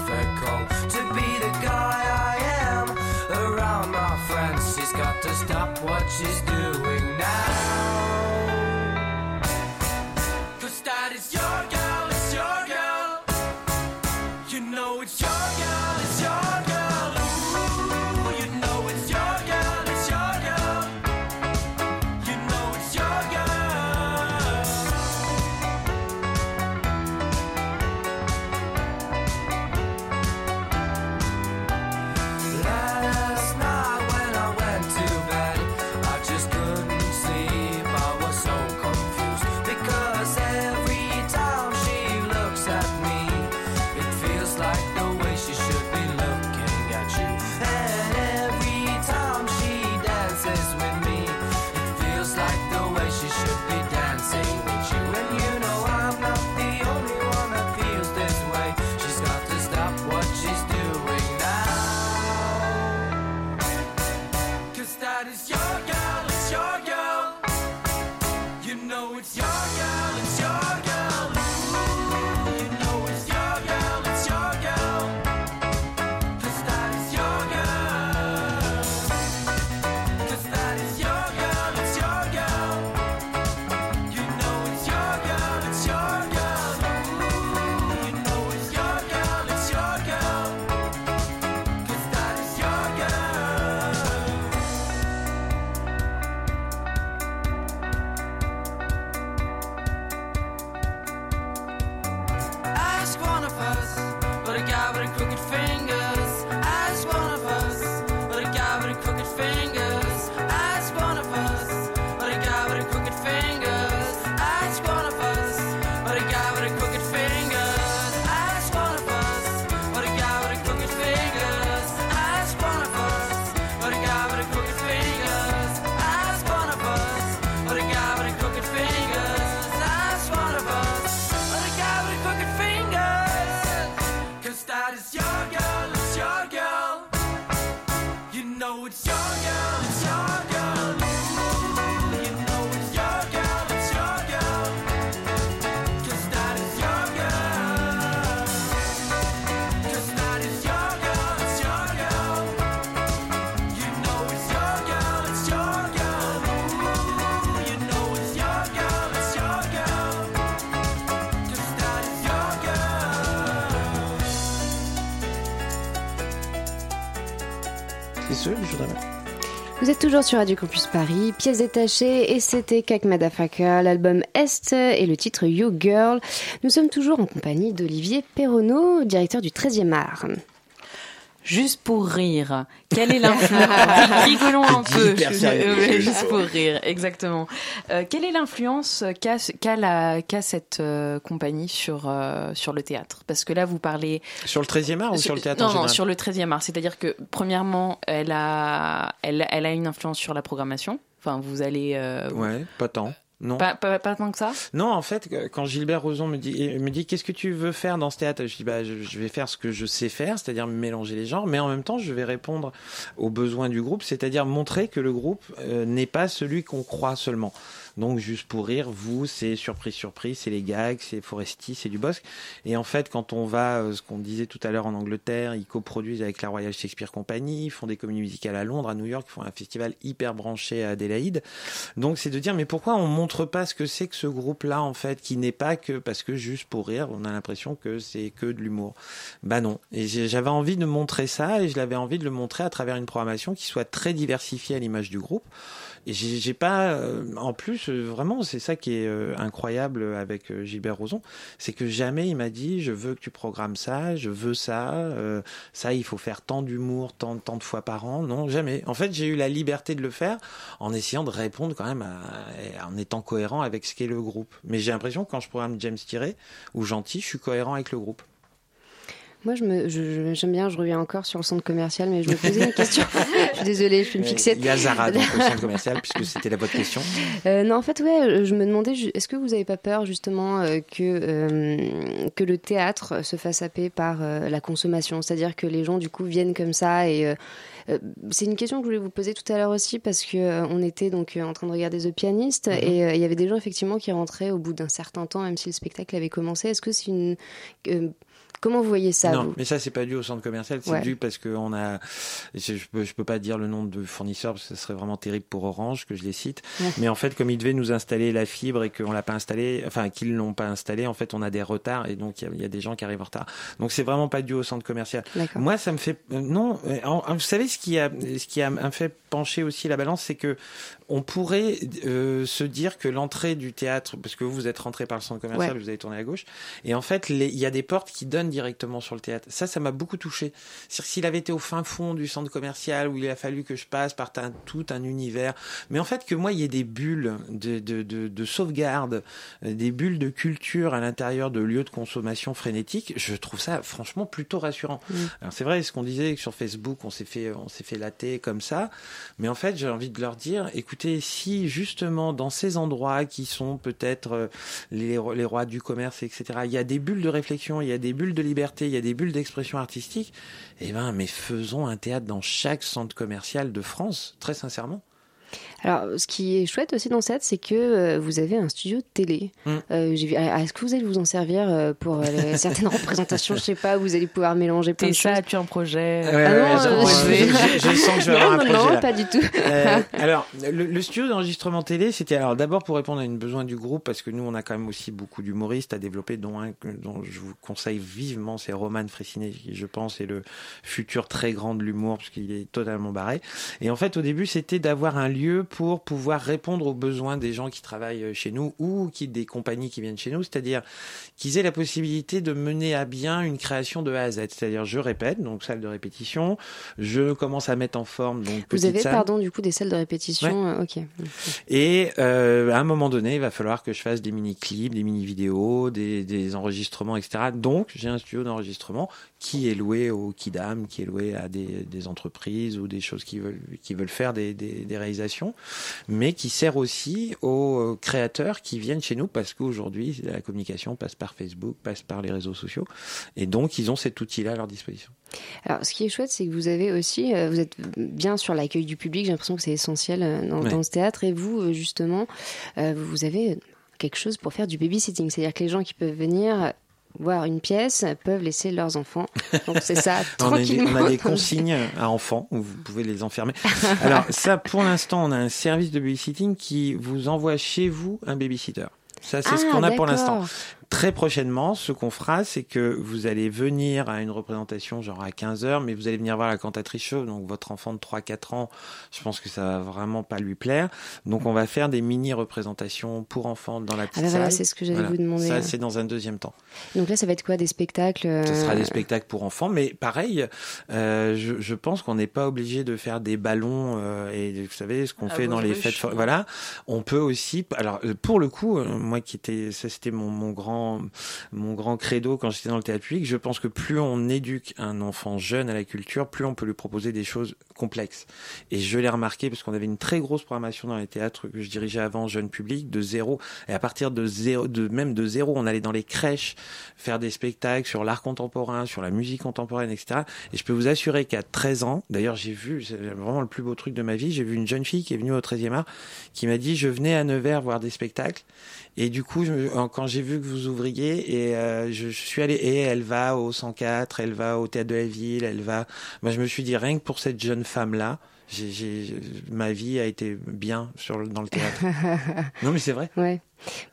Vous êtes toujours sur Radio Campus Paris, pièces détachées, et c'était Kak Madafaka, l'album Est et le titre You Girl. Nous sommes toujours en compagnie d'Olivier Perronneau, directeur du 13e art. Juste pour rire, quelle est l'influence Rigolons un peu. juste pour rire, exactement. Euh, quelle est l'influence qu'a cette euh, compagnie sur euh, sur le théâtre? Parce que là, vous parlez sur le 13e art ou sur le théâtre Non, en général? non, sur le 13e art. C'est-à-dire que premièrement, elle a elle, elle a une influence sur la programmation. Enfin, vous allez. ouais, pas tant. Non. Pas, pas, pas, tant que ça? Non, en fait, quand Gilbert Rozon me dit, me dit qu'est-ce que tu veux faire dans ce théâtre? Je dis bah, je, vais faire ce que je sais faire, c'est-à-dire mélanger les genres, mais en même temps, je vais répondre aux besoins du groupe, c'est-à-dire montrer que le groupe euh, n'est pas celui qu'on croit seulement. Donc juste pour rire, vous, c'est surprise, surprise, c'est les gags, c'est Foresti, c'est du Bosque. Et en fait, quand on va, euh, ce qu'on disait tout à l'heure en Angleterre, ils coproduisent avec la Royal Shakespeare Company, ils font des comédies musicales à Londres, à New York, ils font un festival hyper branché à Adélaïde. Donc c'est de dire, mais pourquoi on montre pas ce que c'est que ce groupe-là, en fait, qui n'est pas que parce que juste pour rire, on a l'impression que c'est que de l'humour. Bah non. Et j'avais envie de montrer ça et je l'avais envie de le montrer à travers une programmation qui soit très diversifiée à l'image du groupe Et j'ai pas, euh, en plus, euh, vraiment, c'est ça qui est euh, incroyable avec Gilbert Rozon, c'est que jamais il m'a dit, je veux que tu programmes ça, je veux ça, ça, il faut faire tant d'humour, tant, tant de fois par an. Non, jamais. En fait, j'ai eu la liberté de le faire en essayant de répondre quand même à, en étant cohérent avec ce qu'est le groupe. Mais j'ai l'impression que quand je programme James Tiré ou Gentil, je suis cohérent avec le groupe. Moi, je me, j'aime bien, je reviens encore sur le centre commercial, mais je me posais une question. je suis désolée, je suis une fixette. Il y a Zara dans le centre commercial, puisque c'était la bonne question. Euh, non, en fait, ouais, je me demandais, est-ce que vous n'avez pas peur justement euh, que, euh, que le théâtre se fasse happer par la consommation? C'est-à-dire que les gens, du coup, viennent comme ça et. c'est une question que je voulais vous poser tout à l'heure aussi parce que on était donc en train de regarder The Pianist mm-hmm. et il y avait des gens effectivement qui rentraient au bout d'un certain temps, même si le spectacle avait commencé. Est-ce que c'est une Comment vous voyez ça Non, mais ça c'est pas dû au centre commercial, c'est dû parce qu'on a, je, peux, je peux pas dire le nom de fournisseur parce que ce serait vraiment terrible pour Orange que je les cite. Mais en fait, comme ils devaient nous installer la fibre et qu'on l'a pas installé, enfin qu'ils l'ont pas installé, en fait, on a des retards et donc il y, a des gens qui arrivent en retard. Donc c'est vraiment pas dû au centre commercial. Moi, ça me fait euh, non. vous savez ce qui a, ce qui a fait pencher aussi la balance, c'est que on pourrait euh, se dire que l'entrée du théâtre, parce que vous, vous êtes rentré par le centre commercial, vous avez tourné à gauche, et en fait, il y a des portes qui donnent directement sur le théâtre. Ça, ça m'a beaucoup touché. C'est-à-dire s'il avait été au fin fond du centre commercial, où il a fallu que je passe par tout un univers, mais en fait que moi, il y ait des bulles de, de, de, de sauvegarde, euh, des bulles de culture à l'intérieur de lieux de consommation frénétique, je trouve ça franchement plutôt rassurant. Alors c'est vrai, ce qu'on disait que sur Facebook, on s'est fait, on s'est fait latter comme ça, mais en fait, j'ai envie de leur dire, écoute, écoutez, si justement dans ces endroits qui sont peut-être euh, les, rois du commerce, etc., il y a des bulles de réflexion, il y a des bulles de liberté, il y a des bulles d'expression artistique, eh ben, mais faisons un théâtre dans chaque centre commercial de France, très sincèrement. Alors, ce qui est chouette aussi dans cette, c'est que euh, vous avez un studio de télé. Mm. Euh, ah, est-ce que vous allez vous en servir euh, pour certaines représentations? Je sais pas, vous allez pouvoir mélanger plein de ça, tu as un projet ah non, je, sens que je vais avoir un projet. Non, pas du tout. alors, le, studio d'enregistrement télé, c'était alors d'abord pour répondre à une besoin du groupe, parce que nous, on a quand même aussi beaucoup d'humoristes à développer, dont un dont je vous conseille vivement, c'est Roman Fressinet, qui je pense est le futur très grand de l'humour, parce qu'il est totalement barré. Et en fait, au début, c'était d'avoir un lieu pour pouvoir répondre aux besoins des gens qui travaillent chez nous ou qui des compagnies qui viennent chez nous, c'est-à-dire qu'ils aient la possibilité de mener à bien une création de A à Z. C'est-à-dire, je répète, donc salle de répétition, je commence à mettre en forme donc Vous avez pardon du coup des salles de répétition, euh, ok. Et euh, à un moment donné, il va falloir que je fasse des mini clips, des mini vidéos, des, des enregistrements, etc. Donc j'ai un studio d'enregistrement qui est loué au Kidam, qui est loué à des, des, entreprises ou des choses qui veulent, qui veulent faire des, réalisations, mais qui sert aussi aux euh, créateurs qui viennent chez nous parce qu'aujourd'hui, la communication passe par Facebook, passe par les réseaux sociaux, et donc ils ont cet outil-là à leur disposition. Alors, ce qui est chouette, c'est que vous avez aussi, euh, vous êtes bien sur l'accueil du public. J'ai l'impression que c'est essentiel euh, dans, dans, ce théâtre. Et vous, justement, vous avez quelque chose pour faire du babysitting, c'est-à-dire que les gens qui peuvent venir voir une pièce peuvent laisser leurs enfants. Donc c'est ça, tranquillement. on, a des, consignes à enfants où vous pouvez les enfermer. Alors ça, pour l'instant, on a un service de babysitting qui vous envoie chez vous un babysitter. Ça, c'est ce ah, qu'on a pour l'instant. Très prochainement, ce qu'on fera, c'est que vous allez venir à une représentation genre à 15 heures, mais vous allez venir voir la cantatrice chauve, donc votre enfant de 3-4 ans, je pense que ça va vraiment pas lui plaire. Donc on va faire des mini-représentations pour enfants dans la petite ah bah c'est ce que j'allais vous demander. Ça, c'est dans un deuxième temps. Donc là, ça va être quoi Des spectacles Ce sera euh, des spectacles pour enfants, mais pareil, euh, je, je, pense qu'on n'est pas obligé de faire des ballons euh, et vous savez ce qu'on ah, fait dans les fêtes. Voilà, on peut aussi. Alors pour le coup, euh, moi qui était, ça c'était mon, mon grand mon grand credo quand j'étais dans le théâtre public. Je pense que plus on éduque un enfant jeune à la culture, plus on peut lui proposer des choses complexes. Et je l'ai remarqué parce qu'on avait une très grosse programmation dans les théâtres que je dirigeais avant, jeune public, de zéro. Et à partir de zéro, même de zéro, on allait dans les crèches faire des spectacles sur l'art contemporain, sur la musique contemporaine, etc. Et je peux vous assurer qu'à 13 ans, d'ailleurs j'ai vu, c'est vraiment le plus beau truc de ma vie, j'ai vu une jeune fille qui est venue au 13e art qui m'a dit je venais à Nevers voir des spectacles et du coup, quand j'ai vu que vous ouvriez, et euh, je, suis allé, et elle va au 104, elle va au théâtre de la ville, elle va. Moi, je me suis dit rien que pour cette jeune femme là, j'ai, ma vie a été bien sur dans le théâtre. non, mais c'est vrai. Ouais.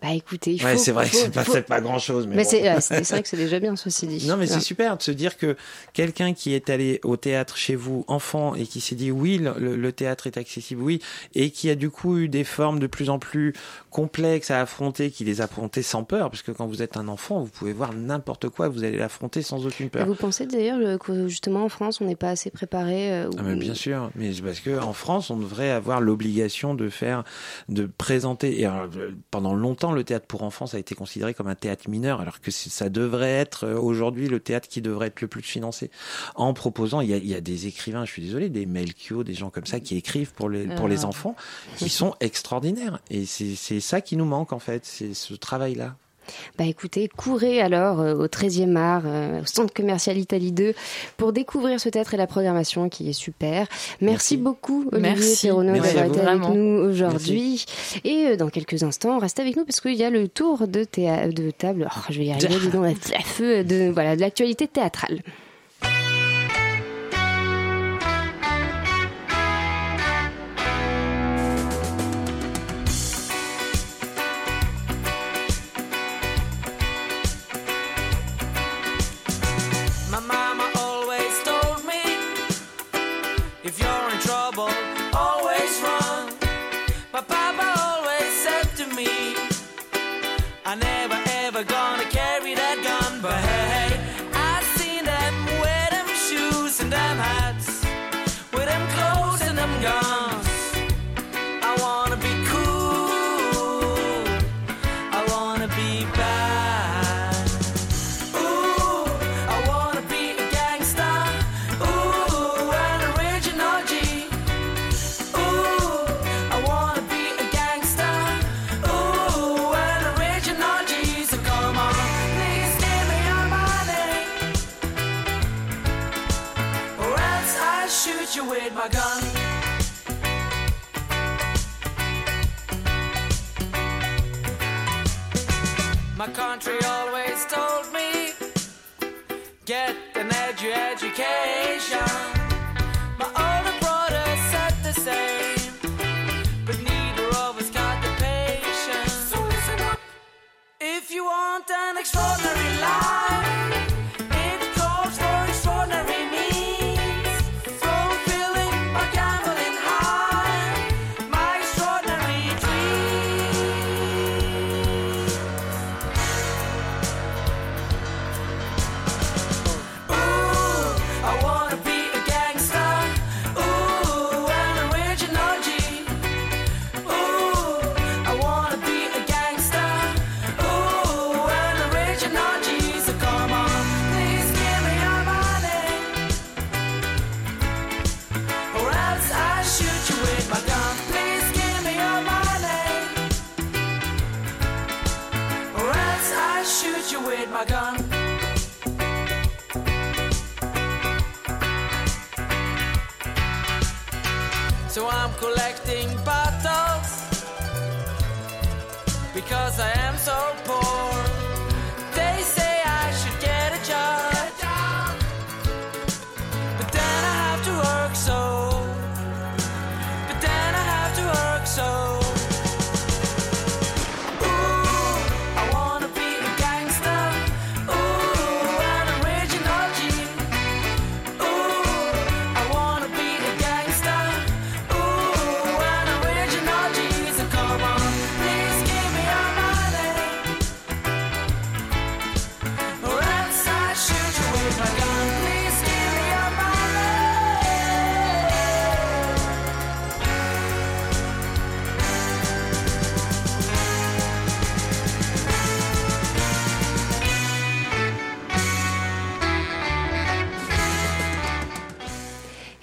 Bah écoutez, il Ouais, c'est vrai c'est pas, pas grand chose, mais, Mais bon. c'est vrai que c'est déjà bien, ceci dit. Non, mais c'est super de se dire que quelqu'un qui est allé au théâtre chez vous, enfant, et qui s'est dit oui, le, théâtre est accessible, oui, et qui a du coup eu des formes de plus en plus complexes à affronter, qui les a affrontées sans peur, parce que quand vous êtes un enfant, vous pouvez voir n'importe quoi, vous allez l'affronter sans aucune Et peur. Vous pensez d'ailleurs euh, que justement en France, on n'est pas assez préparé euh, Ah, mais bien sûr, mais c'est parce que en France, on devrait avoir l'obligation de faire, de présenter. Et alors, euh, pendant longtemps, le théâtre pour enfants ça a été considéré comme un théâtre mineur, alors que ça devrait être euh, aujourd'hui le théâtre qui devrait être le plus financé. En proposant, il y a, il y a des écrivains, je suis désolé, des Melchior, des gens comme ça qui écrivent pour les pour les Ah. enfants, qui sont extraordinaires. Et c'est c'est ça qui nous manque en fait, c'est ce travail-là. Bah écoutez, courez alors euh, au 13e art, euh, au centre commercial Italie 2, pour découvrir ce théâtre et la programmation qui est super. Merci, Merci. beaucoup, Olivier. Perronneau, d'avoir à été avec nous aujourd'hui. Et euh, dans quelques instants, reste avec nous parce qu'il y a le tour de, théâ- de table, oh, je vais y arriver, dis donc, la feu de, voilà, de l'actualité théâtrale.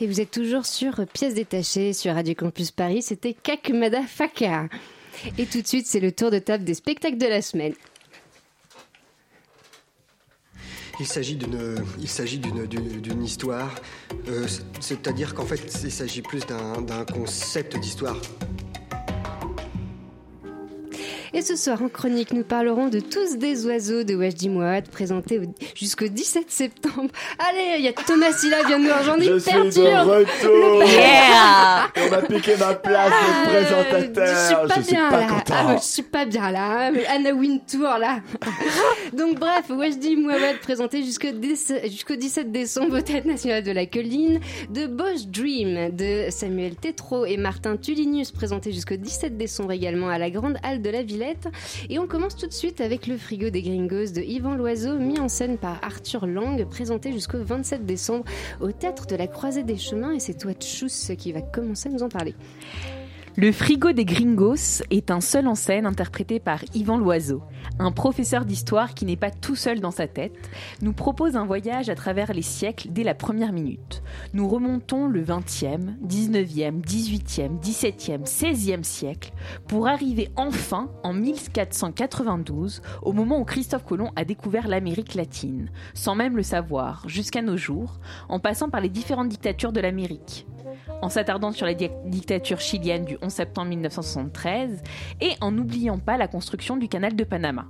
Vous êtes toujours sur Pièces détachées sur Radio Campus Paris. C'était Kakmada Faka. Et tout de suite, c'est le tour de table des spectacles de la semaine. Il s'agit d'une, il s'agit d'une, d'une, histoire, euh, c'est- c'est-à-dire qu'en fait, il s'agit plus d'un, d'un concept d'histoire. Et ce soir en chronique, nous parlerons de Tous des oiseaux de Wajdi Mouawad, présenté au- jusqu'au 17 septembre. Allez, il y a Thomas Silla vient de nous rejoindre, Je suis de retour. Yeah. On m'a piqué ma place Ah, de présentateur. Je suis pas bien là. Ah, je suis pas bien là. Anna Wintour là. Donc bref, Wajdi Mouawad présenté jusqu'au 10 jusqu'au 17 décembre au Théâtre National de la Colline, de Bosch Dream de Samuel Tétrault et Martin Tulinius présenté jusqu'au 17 décembre également à la Grande Halle de la Villette. Et on commence tout de suite avec le frigo des Gringos de Yvan Loiseau, mis en scène par Arthur Lang, présenté jusqu'au 27 décembre au Théâtre de la Croisée des Chemins. Et c'est toi, qui va commencer à nous en parler. Le frigo des gringos est un seul en scène interprété par Yvan Loiseau, un professeur d'histoire qui n'est pas tout seul dans sa tête, nous propose un voyage à travers les siècles dès la première minute. Nous remontons le 20e, 19e, 18e, 17e, 16e siècle pour arriver enfin en 1492 au moment où Christophe Colomb a découvert l'Amérique latine, sans même le savoir, jusqu'à nos jours, en passant par les différentes dictatures de l'Amérique en s'attardant sur la di- dictature chilienne du 11 septembre 1973 et en n'oubliant pas la construction du canal de Panama.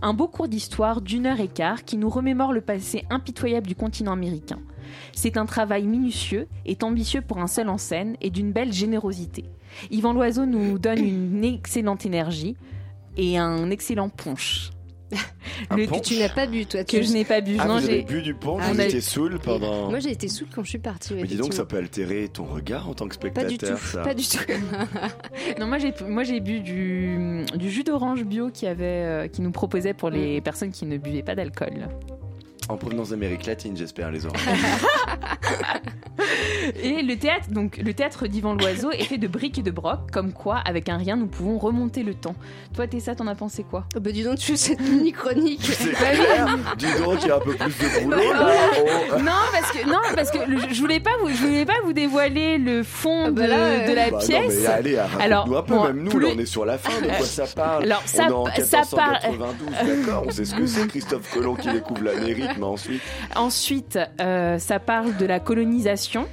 Un beau cours d'histoire d'une heure et quart qui nous remémore le passé impitoyable du continent américain. C'est un travail minutieux et ambitieux pour un seul en scène et d'une belle générosité. Yvan Loiseau nous donne une excellente énergie et un excellent punch. Le- Que tu n'as pas bu, toi. que je n'ai pas bu. Ah, non, j'ai- bu du punch, Ah, étiez saoul pendant. Moi, j'ai été saoule quand je suis partie. ouais, Mais dis donc, ça peut altérer ton regard en tant que Pas du tout, spectateur, ça. pas du tout. Non, moi j'ai moi j'ai bu du, du jus d'orange bio qui avait euh, qui nous proposait pour les personnes qui ne buvaient pas d'alcool. En provenance d'Amérique latine, j'espère, les oranges. Et le théâtre donc le théâtre d'Yvan Loiseau est fait de briques et de brocs, comme quoi avec un rien nous pouvons remonter le temps. Toi Tessa, t'en as pensé quoi? Oh, bah dis donc, tu fais cette mini chronique. Clair Dis donc, il y a un peu plus de boulot, là. Oh. Non parce que non parce que le- je voulais pas vous je voulais pas vous dévoiler le fond Ah bah de, là, de la Bah non, pièce. mais allez, Alors, un peu, bon, même nous, plus- là, on est sur la fin, de quoi ça parle? Alors, ça- On est en ça parle- 1492, d'accord, on sait ce que c'est, Christophe Colomb qui découvre l'Amérique, mais ensuite... Ensuite, euh, ça parle de la colonisation,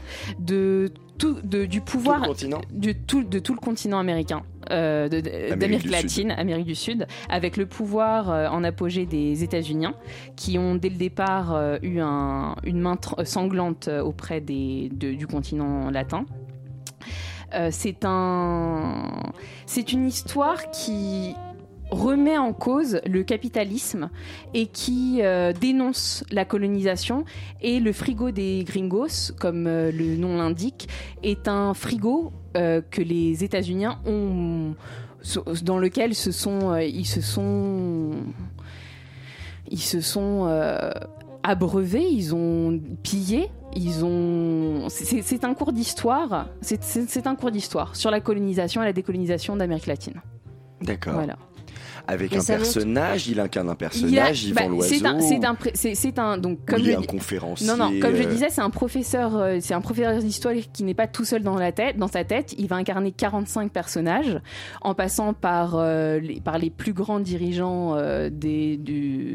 de tout, de- du pouvoir Tout le continent du tout, de tout le continent américain. euh, d'Amérique latine, Amérique du Sud, avec le pouvoir euh, en apogée des États-Unis, qui ont dès le départ euh, eu un- une main sanglante auprès des, de- du continent latin. Euh, c'est un, c'est une histoire qui remet en cause le capitalisme et qui euh, dénonce la colonisation. Et le frigo des gringos, comme euh, le nom l'indique, est un frigo euh, que les États-Unis ont dans lequel se sont, euh, ils se sont, ils se sont abreuvés, ils ont pillé, ils ont. C'est un cours d'histoire. C'est un cours d'histoire sur la colonisation et la décolonisation d'Amérique latine. D'accord. Voilà. Avec Mais un montre- personnage, il incarne un Il y a- personnage, bah, Loiseau. C'est un, c'est un, donc comme il je un conférencier. non, non, comme je euh, disais, c'est un professeur, euh, c'est un professeur d'histoire qui n'est pas tout seul dans la tête, dans sa tête. Il va incarner 45 personnages, en passant par euh, les, par les plus grands dirigeants euh, des,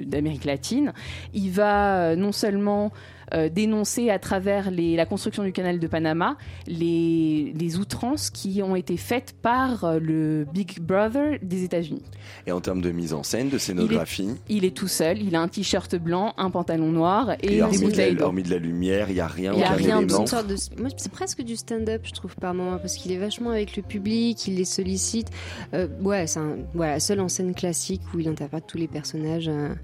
d'Amérique latine. Il va euh, non seulement euh, dénoncer à travers les, la construction du canal de Panama les, les outrances qui ont été faites par euh, le Big Brother des États-Unis. Et en termes de mise en scène, de scénographie, Il est tout seul, il a un t-shirt blanc, un pantalon noir et, et, des hormis, de bouteilles la, d'eau. hormis de la lumière, il n'y a rien, Il y a rien élément. Une sorte de... Moi, c'est presque du stand-up, je trouve, par moment, parce qu'il est vachement avec le public, il les sollicite. Euh, ouais, c'est un voilà, seul en scène classique où il interprète tous les personnages. euh,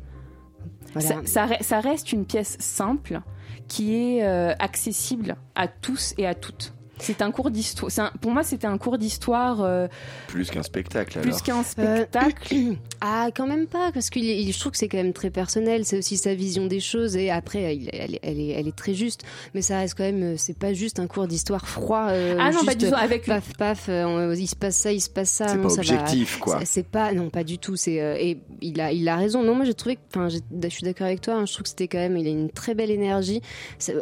Ça, ça ça reste une pièce simple qui est euh, accessible à tous et à toutes. C'est un cours d'histoire. Pour moi, c'était un cours d'histoire euh, Plus qu'un spectacle, alors. plus qu'un spectacle. Ah, quand même pas, parce que je trouve que c'est quand même très personnel. C'est aussi sa vision des choses, et après, il- elle, est- elle est, elle est très juste. Mais ça reste quand même, euh, c'est pas juste un cours d'histoire froid. euh, Ah non, juste, pas du tout. Avec Paf, paf, euh, il se passe ça, il se passe ça. C'est pas ça va- objectif, quoi. c'est- pas, non, pas du tout. C'est euh, et il a, il a raison. Non, moi j'ai trouvé, enfin, je suis d'accord avec toi. hein, je trouve que c'était quand même, il a une très belle énergie.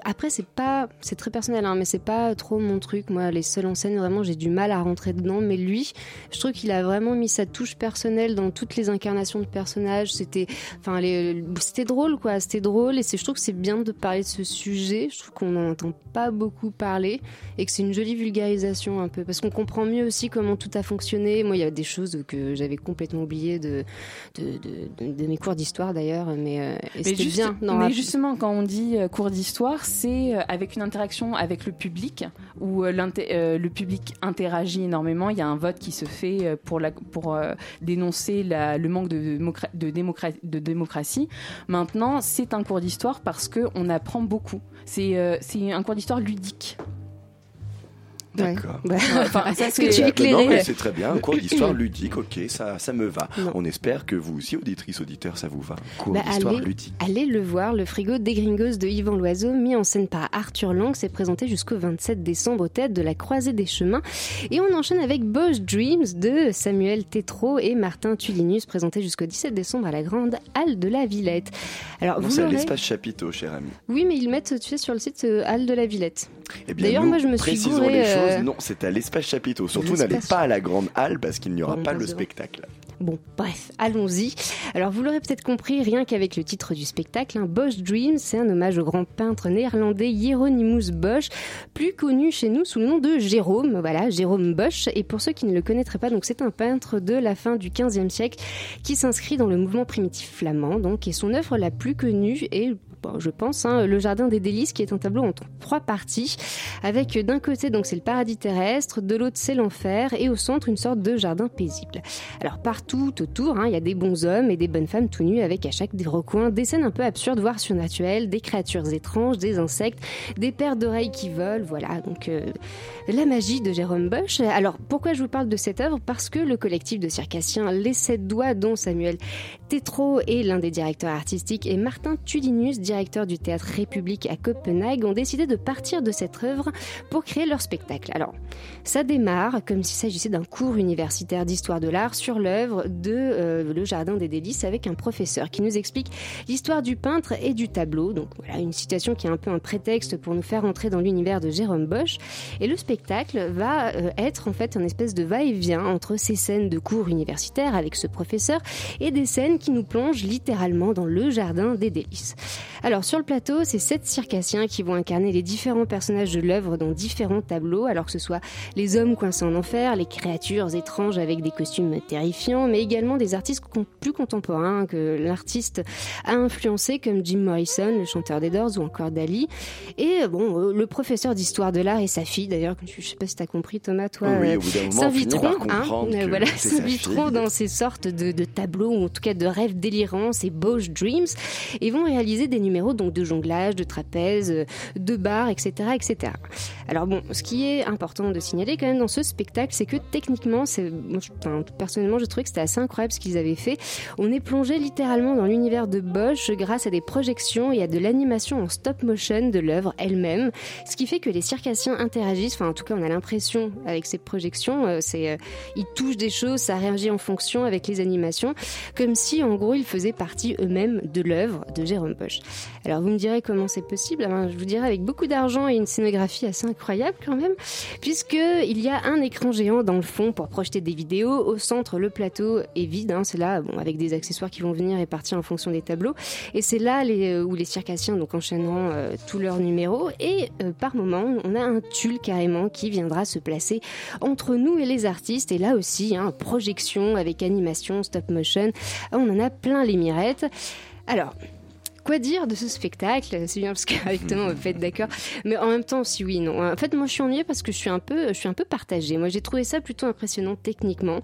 Après, c'est pas, c'est très personnel, hein, mais c'est pas trop mon truc. Moi, les seuls en scène, vraiment, j'ai du mal à rentrer dedans. Mais lui, je trouve qu'il a vraiment mis sa touche personnelle dans toutes les incarnations de personnages. C'était, enfin, les- c'était drôle, quoi. C'était drôle. Et c'est, je trouve que c'est bien de parler de ce sujet. Je trouve qu'on n'en entend pas beaucoup parler et que c'est une jolie vulgarisation un peu, parce qu'on comprend mieux aussi comment tout a fonctionné. Moi, il y a des choses que j'avais complètement oubliées de de, de, mes cours d'histoire d'ailleurs, mais, euh, Mais, c'était juste- bien. Non, mais justement, quand on dit euh, cours d'histoire, c'est euh, avec une interaction avec le public, où euh, l'inté- euh, le public interagit énormément. Il y a un vote qui se fait euh, pour, euh, dénoncer le manque de, démocra- de, démocra- de démocratie. Maintenant, c'est un cours d'histoire parce qu'on apprend beaucoup. Euh, c'est un cours d'histoire ludique. D'accord. Bah, Enfin, ça, est-ce que c'est- tu éclairé c'est très bien. Un cours d'histoire ludique, ok, ça, ça me va. Non. On espère que vous aussi, auditrices, auditeurs, ça vous va. Un cours Bah, d'histoire allez, ludique. allez le voir, le frigo des Gringos de Yvan Loiseau, mis en scène par Arthur Lang, s'est présenté jusqu'au 27 décembre au tête de la Croisée des Chemins. Et on enchaîne avec Bosch Dreams de Samuel Tétrault et Martin Tulinus, présenté jusqu'au 17 décembre à la Grande Halle de la Villette. Alors, Non, vous c'est à l'espace chapiteau, cher ami. Oui, mais ils mettent, tu sais, sur le site euh, Halle de la Villette. Eh D'ailleurs, moi, je me suis gourée, Non, c'est à l'espace chapiteau. Surtout, n'allez pas à la grande halle parce qu'il n'y aura pas le spectacle. Bon, bref, allons-y. Alors, vous l'aurez peut-être compris, rien qu'avec le titre du spectacle, hein, Bosch Dreams, c'est un hommage au grand peintre néerlandais Hieronymus Bosch, plus connu chez nous sous le nom de Jérôme, voilà, Jérôme Bosch. Et pour ceux qui ne le connaîtraient pas, donc c'est un peintre de la fin du XVe siècle qui s'inscrit dans le mouvement primitif flamand, donc, et son œuvre la plus connue est je pense, hein, le Jardin des Délices, qui est un tableau en trois parties, avec d'un côté donc c'est le paradis terrestre, de l'autre c'est l'enfer, et au centre une sorte de jardin paisible. Alors partout autour, hein, il y a des bons hommes et des bonnes femmes tout nus, avec à chaque des recoins des scènes un peu absurdes, voire surnaturelles, des créatures étranges, des insectes, des paires d'oreilles qui volent, voilà. Donc euh, la magie de Jérôme Bosch. Alors pourquoi je vous parle de cette œuvre? Parce que le collectif de circassiens Les Sept Doigts, dont Samuel Tétrault est l'un des directeurs artistiques, et Martin Tulinus, directeur du théâtre République à Copenhague, ont décidé de partir de cette œuvre pour créer leur spectacle. Alors, ça démarre comme s'il s'agissait d'un cours universitaire d'histoire de l'art sur l'œuvre de euh, Le Jardin des Délices avec un professeur qui nous explique l'histoire du peintre et du tableau. Donc voilà, une citation qui est un peu un prétexte pour nous faire entrer dans l'univers de Jérôme Bosch. Et le spectacle va euh, être en fait un espèce de va-et-vient entre ces scènes de cours universitaires avec ce professeur et des scènes qui nous plongent littéralement dans le Jardin des Délices. Alors sur le plateau, c'est sept circassiens qui vont incarner les différents personnages de l'œuvre dans différents tableaux, alors que ce soit les hommes coincés en enfer, les créatures étranges avec des costumes terrifiants, mais également des artistes plus contemporains que l'artiste a influencé comme Jim Morrison, le chanteur des Doors, ou encore Dali. Et bon, euh, le professeur d'histoire de l'art et sa fille, d'ailleurs, je sais pas si t'as compris Thomas, toi, Oui, euh, s'inviteront, comprendre euh, voilà, dans ces sortes de, de tableaux, ou en tout cas de rêves délirants, ces Bosch Dreams, et vont réaliser des numéros donc de jonglage, de trapèze, euh, de bar, etc., etc. Alors bon, ce qui est important de signaler quand même dans ce spectacle, c'est que techniquement, je- personnellement, j'ai trouvé que c'était assez incroyable ce qu'ils avaient fait. On est plongé littéralement dans l'univers de Bosch grâce à des projections et à de l'animation en stop motion de l'œuvre elle-même, ce qui fait que les circassiens interagissent. Enfin, en tout cas, on a l'impression avec ces projections, euh, c'est, euh, ils touchent des choses, ça réagit en fonction avec les animations, comme si en gros ils faisaient partie eux-mêmes de l'œuvre de Jérôme Bosch. Alors vous me direz comment c'est possible Je vous dirais avec beaucoup d'argent et une scénographie assez incroyable quand même, puisque il y a un écran géant dans le fond pour projeter des vidéos. Au centre, le plateau est vide, hein, c'est là, avec des accessoires qui vont venir et partir en fonction des tableaux. Et c'est là euh, où les circassiens donc enchaîneront euh, tous leurs numéros. Et euh, par moment, on a un tulle carrément qui viendra se placer entre nous et les artistes. Et là aussi, hein, projection avec animation, stop motion. On en a plein les mirettes. Alors. Quoi dire de ce spectacle C'est bien parce qu'avec Thomas, on peut être d'accord. Mais en même temps, si oui, non. En fait, moi, je suis ennuyée parce que je suis un peu, je suis un peu partagée. Moi, j'ai trouvé ça plutôt impressionnant techniquement.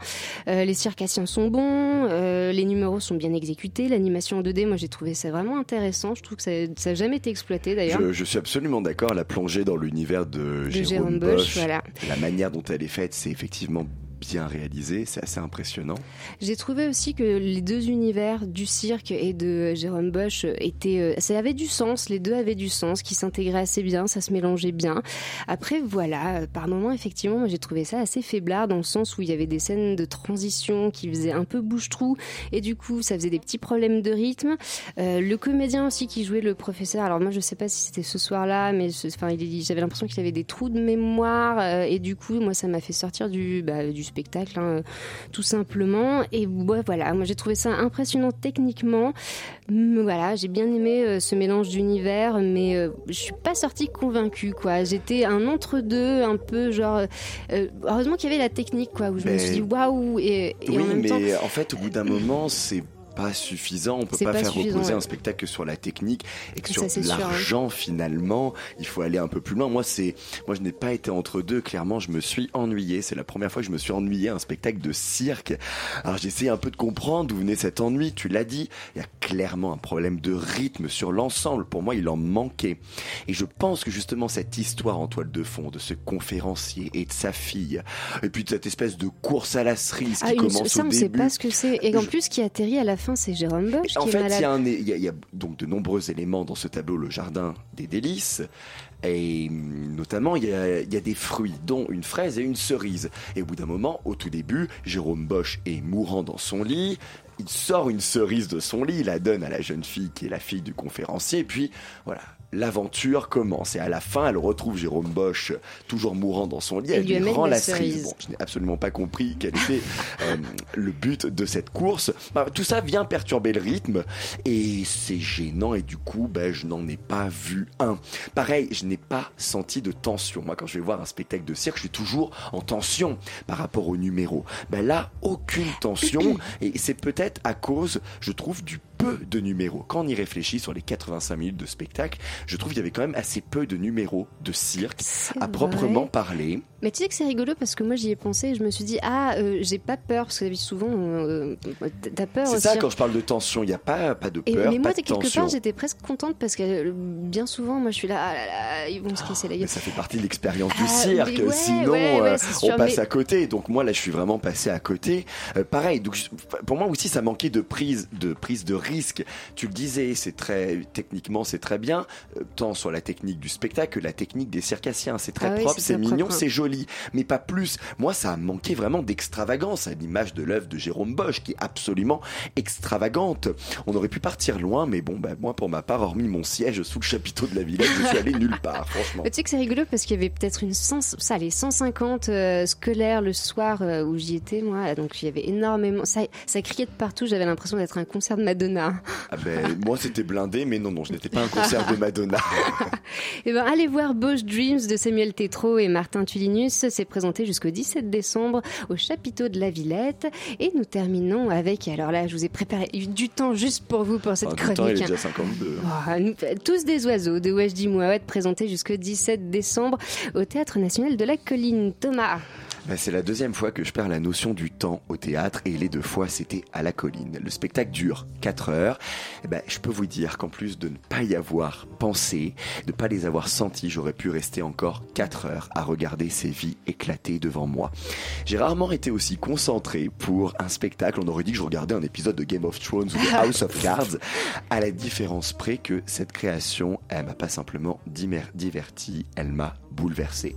Euh, les circassiens sont bons, euh, les numéros sont bien exécutés, l'animation en 2D, moi, j'ai trouvé ça vraiment intéressant. Je trouve que ça, ça n'a jamais été exploité d'ailleurs. Je, je suis absolument d'accord. La plongée dans l'univers de, De Jérôme, Jérôme Bosch, Bosch, voilà. la manière dont elle est faite, c'est effectivement bien réalisé, c'est assez impressionnant. J'ai trouvé aussi que les deux univers du cirque et de Jérôme Bosch étaient, euh, ça avait du sens, les deux avaient du sens, qui s'intégraient assez bien, ça se mélangeait bien. Après, voilà, par moments, effectivement, j'ai trouvé ça assez faiblard dans le sens où il y avait des scènes de transition qui faisaient un peu bouche-trou et du coup, ça faisait des petits problèmes de rythme. Euh, le comédien aussi qui jouait le professeur, alors moi je sais pas si c'était ce soir-là, mais enfin, j'avais l'impression qu'il avait des trous de mémoire euh, et du coup, moi ça m'a fait sortir du, bah, du spectacle, hein, tout simplement. Et ouais, voilà, moi j'ai trouvé ça impressionnant techniquement. Hum, Voilà, j'ai bien aimé euh, ce mélange d'univers, mais euh, je suis pas sortie convaincue, quoi. J'étais un entre-deux, un peu genre. euh, heureusement qu'il y avait la technique, quoi, où je me Mais- suis dit waouh, et, et oui, en même mais temps. en fait, au bout d'un moment, c'est pas suffisant. On peut pas, pas faire reposer ouais. un spectacle que sur la technique et que Ça, sur hein. l'argent finalement. Il faut aller un peu plus loin. Moi, c'est, moi, je n'ai pas été entre deux. Clairement, je me suis ennuyé. C'est la première fois que je me suis ennuyé à un spectacle de cirque. Alors, j'ai essayé un peu de comprendre d'où venait cet ennui. Tu l'as dit. Il y a clairement un problème de rythme sur l'ensemble. Pour moi, il en manquait. Et je pense que justement cette histoire en toile de fond de ce conférencier et de sa fille, et puis de cette espèce de course à la cerise qui Ah, une- commence ça, au on début. sait pas ce que c'est. Et en Je- plus, qui atterrit à la fin, c'est Jérôme Bosch en qui fait, il y, y a- il y a donc de nombreux éléments dans ce tableau, le jardin des délices. Et hum, notamment, il y, a, il y a des fruits, dont une fraise et une cerise. Et au bout d'un moment, au tout début, Jérôme Bosch est mourant dans son lit. Il sort une cerise de son lit, il la donne à la jeune fille qui est la fille du conférencier. Puis, voilà, l'aventure commence. Et à la fin, elle retrouve Jérôme Bosch toujours mourant dans son lit. Elle lui rend la cerise. cerise. Bon, je n'ai absolument pas compris quel était euh, le but de cette course. Bah, tout ça vient perturber le rythme et c'est gênant et du coup, ben, je n'en ai pas vu un. Pareil, je n'ai pas senti de tension. Moi, quand je vais voir un spectacle de cirque, je suis toujours en tension par rapport au numéro. Ben là, aucune tension et c'est peut-être à cause, je trouve, du peu de numéros. Quand on y réfléchit sur les 85 minutes de spectacle, je trouve qu'il y avait quand même assez peu de numéros de cirque à vrai. proprement parler. Mais tu sais que c'est rigolo parce que moi j'y ai pensé et je me suis dit ah euh, j'ai pas peur parce que souvent euh, t'as peur C'est ça quand je parle de tension, il n'y a pas, pas de Et- peur, mais moi, de quelque tension. part, j'étais presque contente parce que euh, bien souvent, moi, je suis là, ah là là, ils vont se casser la gueule. Mais ça fait partie de l'expérience du Ah, cirque. ouais, Sinon, ouais, ouais, c'est on passe mais- à côté. Donc moi, là, je suis vraiment passé à côté. Euh, pareil. Donc pour moi aussi, ça manquait de prise, de prise de risque. Tu le disais, c'est très techniquement, c'est très bien, euh, tant sur la technique du spectacle que la technique des circassiens. C'est très Ah propre, c'est mignon, c'est joli, mais pas plus. Moi, ça a manqué vraiment d'extravagance à l'image de l'œuvre de Jérôme Bosch, qui est absolument extravagante. On aurait pu partir loin, mais bon, bah, moi, pour ma part, hormis mon siège sous le chapiteau de la Villette, je suis allé nulle part, franchement. Tu sais que c'est rigolo parce qu'il y avait peut-être une 100, ça, les 150 euh, scolaires le soir euh, où j'y étais, moi. Donc il y avait énormément. Ça, ça criait de partout. J'avais l'impression d'être un concert de Madonna. Ah ben, moi c'était blindé, mais non, non, je n'étais pas un concert de Madonna. Et ben, allez voir Bosch Dreams de Samuel Tétrault et Martin Tulinus. C'est présenté jusqu'au 17 décembre au chapiteau de la Villette. Et nous terminons avec, alors là, je vous ai préparé du temps juste pour vous pour cette En chronique. même temps, il est déjà 52. Ah, nous- tous des oiseaux de Wajdi Mouawad présenté jusqu'au 17 décembre au Théâtre National de la Colline. Thomas. Ben, c'est la deuxième fois que je perds la notion du temps au théâtre et les deux fois c'était à la colline. Le spectacle dure 4 heures. Eh ben, je peux vous dire qu'en plus de ne pas y avoir pensé, de ne pas les avoir sentis, j'aurais pu rester encore 4 heures à regarder ces vies éclater devant moi. J'ai rarement été aussi concentré pour un spectacle. On aurait dit que je regardais un épisode de Game of Thrones ou de House of Cards, à la différence près que cette création, elle m'a pas simplement dimer- diverti, elle m'a bouleversé.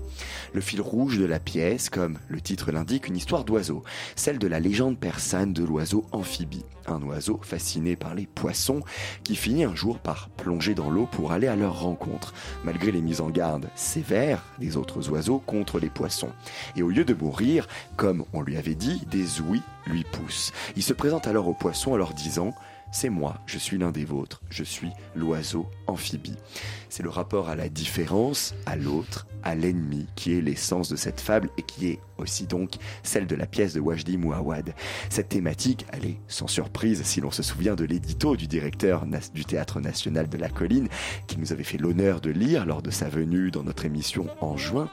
Le fil rouge de la pièce, comme le titre l'indique, une histoire d'oiseau, celle de la légende persane de l'oiseau amphibie, un oiseau fasciné par les poissons qui finit un jour par plonger dans l'eau pour aller à leur rencontre, malgré les mises en garde sévères des autres oiseaux contre les poissons. Et au lieu de mourir, comme on lui avait dit, des ouïes lui poussent. Il se présente alors aux poissons en leur disant c'est moi, je suis l'un des vôtres, je suis l'oiseau amphibie. C'est le rapport à la différence, à l'autre, à l'ennemi, qui est l'essence de cette fable et qui est aussi donc celle de la pièce de Wajdi Mouawad. Cette thématique, elle est sans surprise si l'on se souvient de l'édito du directeur du Théâtre National de la Colline, qui nous avait fait l'honneur de lire lors de sa venue dans notre émission en juin.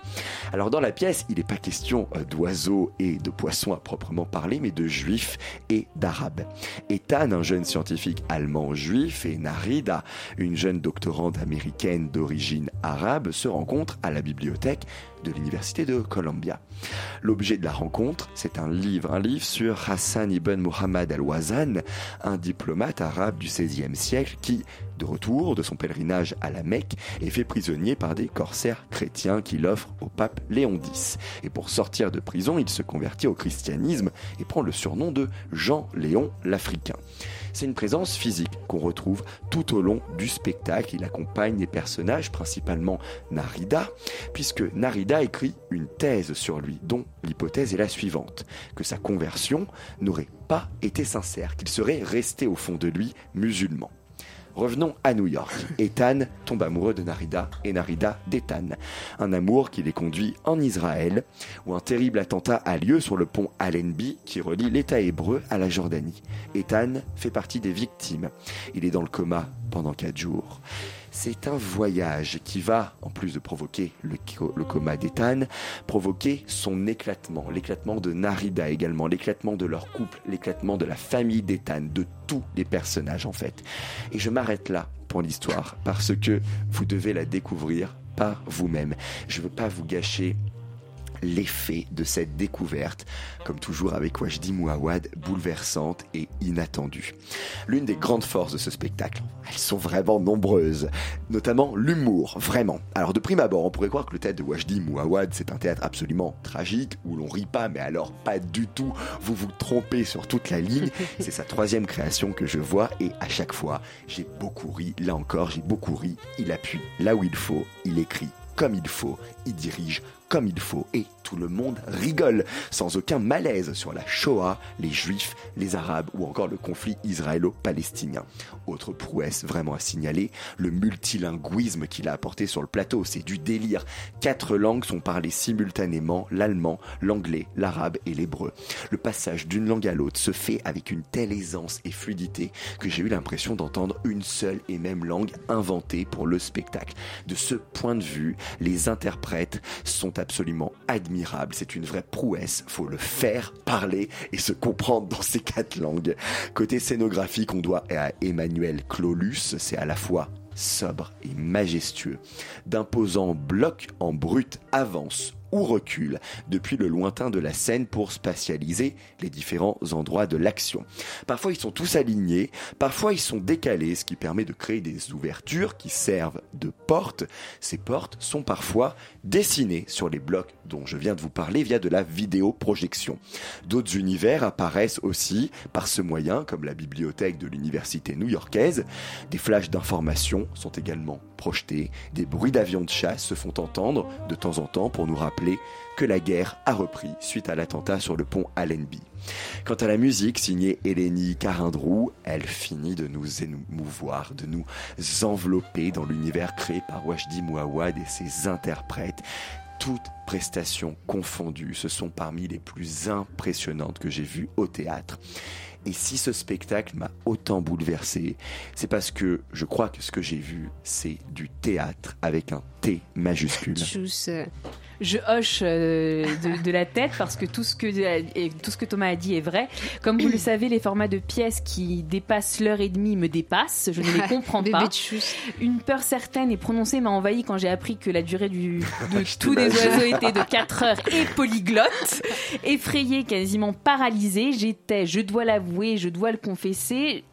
Alors dans la pièce, il n'est pas question euh, d'oiseaux et de poissons à proprement parler, mais de juifs et d'arabes. Ethan, un jeune scientifique allemand juif, et Narida, une jeune doctorante américaine d'origine arabe, se rencontrent à la bibliothèque de l'université de Columbia. L'objet de la rencontre, c'est un livre, un livre sur Hassan ibn Muhammad al-Wazan, un diplomate arabe du XVIe siècle qui, de retour de son pèlerinage à la Mecque, est fait prisonnier par des corsaires chrétiens qu'il offre au pape Léon X. Et pour sortir de prison, il se convertit au christianisme et prend le surnom de Jean-Léon l'Africain. C'est une présence physique qu'on retrouve tout au long du spectacle. Il accompagne les personnages, principalement Narida, puisque Narida écrit une thèse sur lui, dont l'hypothèse est la suivante, que sa conversion n'aurait pas été sincère, qu'il serait resté au fond de lui musulman. Revenons à New York. Ethan tombe amoureux de Narida et Narida d'Ethan. Un amour qui les conduit en Israël, où un terrible attentat a lieu sur le pont Allenby qui relie l'État hébreu à la Jordanie. Ethan fait partie des victimes. Il est dans le coma pendant quatre jours. C'est un voyage qui va, en plus de provoquer le, coma d'Ethan, provoquer son éclatement, l'éclatement de Narida également, l'éclatement de leur couple, l'éclatement de la famille d'Ethan, de tous les personnages en fait. Et je m'arrête là pour l'histoire parce que vous devez la découvrir par vous-même. Je ne veux pas vous gâcher l'effet de cette découverte, comme toujours avec Wajdi Mouawad, bouleversante et inattendue. L'une des grandes forces de ce spectacle, elles sont vraiment nombreuses, notamment l'humour, vraiment. Alors de prime abord, on pourrait croire que le théâtre de Wajdi Mouawad, c'est un théâtre absolument tragique, où l'on rit pas, mais alors pas du tout, vous vous trompez sur toute la ligne. C'est sa troisième création que je vois, et à chaque fois, j'ai beaucoup ri, là encore, j'ai beaucoup ri, il appuie là où il faut, il écrit comme il faut, dirige comme il faut et tout le monde rigole sans aucun malaise sur la Shoah, les Juifs, les Arabes ou encore le conflit israélo-palestinien. Autre prouesse vraiment à signaler, le multilinguisme qu'il a apporté sur le plateau, c'est du délire. Quatre langues sont parlées simultanément, l'allemand, l'anglais, l'arabe et l'hébreu. Le passage d'une langue à l'autre se fait avec une telle aisance et fluidité que j'ai eu l'impression d'entendre une seule et même langue inventée pour le spectacle. De ce point de vue, les interprètes sont absolument admirables. C'est une vraie prouesse. Faut le faire parler et se comprendre dans ces quatre langues. Côté scénographique, on doit à Emmanuel Clolus. C'est à la fois sobre et majestueux. D'imposants blocs en brut avancent ou recule depuis le lointain de la scène pour spatialiser les différents endroits de l'action. Parfois ils sont tous alignés, parfois ils sont décalés, ce qui permet de créer des ouvertures qui servent de portes. Ces portes sont parfois dessinées sur les blocs dont je viens de vous parler via de la vidéoprojection. D'autres univers apparaissent aussi par ce moyen, comme la bibliothèque de l'université new-yorkaise. Des flashs d'informations sont également projetés, des bruits d'avions de chasse se font entendre de temps en temps pour nous rappeler que la guerre a repris suite à l'attentat sur le pont Allenby. Quant à la musique signée Eleni Carindrou, elle finit de nous émouvoir, de nous envelopper dans l'univers créé par Wajdi Mouawad et ses interprètes. Toutes prestations confondues, ce sont parmi les plus impressionnantes que j'ai vues au théâtre. Et si ce spectacle m'a autant bouleversé, c'est parce que je crois que ce que j'ai vu, c'est du théâtre avec un T majuscule. Je hoche euh, de, de, la tête parce que tout ce que, et tout ce que Thomas a dit est vrai. Comme vous le savez, les formats de pièces qui dépassent l'heure et demie me dépassent. Je ne les comprends pas. Une peur certaine et prononcée m'a envahi quand j'ai appris que la durée du, de tous les oiseaux était de 4 heures et polyglotte. Effrayée, quasiment paralysée, j'étais, je dois l'avouer, je dois le confesser,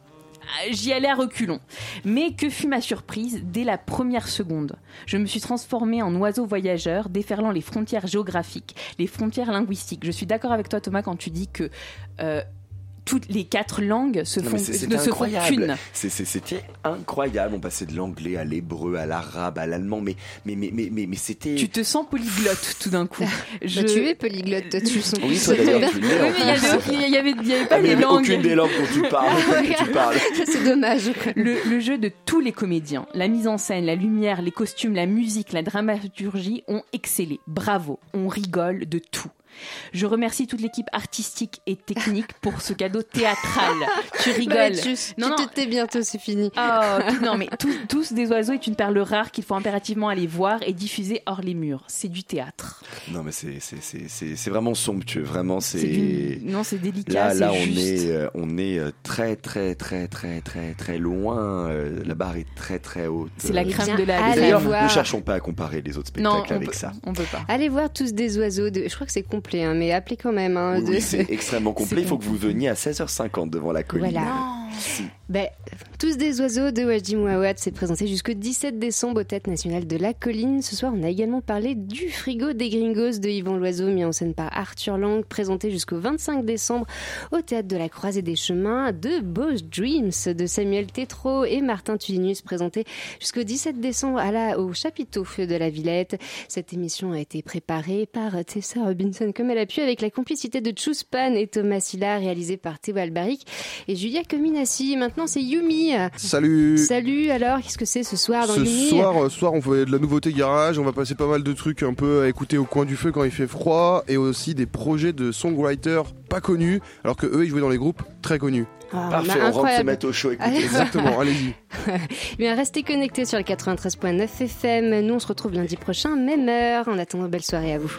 j'y allais à reculons. Mais que fut ma surprise dès la première seconde Je me suis transformée en oiseau voyageur, déferlant les frontières géographiques, les frontières linguistiques. Je suis d'accord avec toi, Thomas, quand tu dis que euh, toutes les quatre langues se font, ne se font qu'une. C'était incroyable. On passait de l'anglais à l'hébreu, à l'arabe, à l'allemand, mais mais mais mais mais, mais c'était. Tu te sens polyglotte tout d'un coup. Je... Bah, tu es polyglotte, toi, tu sens. Oui, toi d'ailleurs, tu l'es. Oui, mais il y avait, avait pas les langues. Aucune des langues dont tu parles. C'est dommage. Le, le jeu de tous les comédiens, la mise en scène, la lumière, les costumes, la musique, la dramaturgie ont excellé. Bravo. On rigole de tout. Je remercie toute l'équipe artistique et technique pour ce cadeau théâtral. tu rigoles. non, tu te tais bientôt, c'est fini. Oh, non, mais tous, tous des oiseaux est une perle rare qu'il faut impérativement aller voir et diffuser hors les murs. C'est du théâtre. Non, mais c'est vraiment somptueux. Vraiment, c'est. Non, c'est délicat. Là, là on, juste. est, euh, on est euh, très, très, très, très, très, très loin. Euh, La barre est très, très haute. C'est la crème de la D'ailleurs, voir. ne cherchons pas à comparer les autres spectacles Non, on avec peut, ça. on peut pas. Allez voir tous des oiseaux. De... Je crois que c'est complet, hein, mais appelez quand même. hein, Oui, de- oui, c'est extrêmement complet. Il faut que vous veniez à 16h50 devant la colline. Voilà. Ben, tous des oiseaux de Wajdi Mouawad s'est présenté jusqu'au 17 décembre au Théâtre National de la Colline. Ce soir, on a également parlé du frigo des Gringos de Yvan Loiseau, mis en scène par Arthur Lang, présenté jusqu'au 25 décembre au Théâtre de la Croisée des Chemins, de Boss Dreams de Samuel Tétrault et Martin Tulinus, présenté jusqu'au 17 décembre à la, au chapiteau de la Villette. Cette émission a été préparée par Tessa Robinson comme elle a pu avec la complicité de Chuspan et Thomas Silla, réalisée par Théo Albaric et Julia Cominassi. Maintenant, c'est Yumi. Salut Salut, alors, qu'est-ce que c'est ce soir dans Ce Yumi soir, euh, ce soir, on fait de la nouveauté garage, on va passer pas mal de trucs un peu à écouter au coin du feu quand il fait froid, et aussi des projets de songwriters pas connus, alors que eux ils jouaient dans les groupes très connus. Ah, Parfait, bah, on rentre mettre au chaud. Exactement, allez-y. Bien, restez connectés sur le 93.9 FM. Nous, on se retrouve lundi prochain, même heure. En attendant, belle soirée à vous.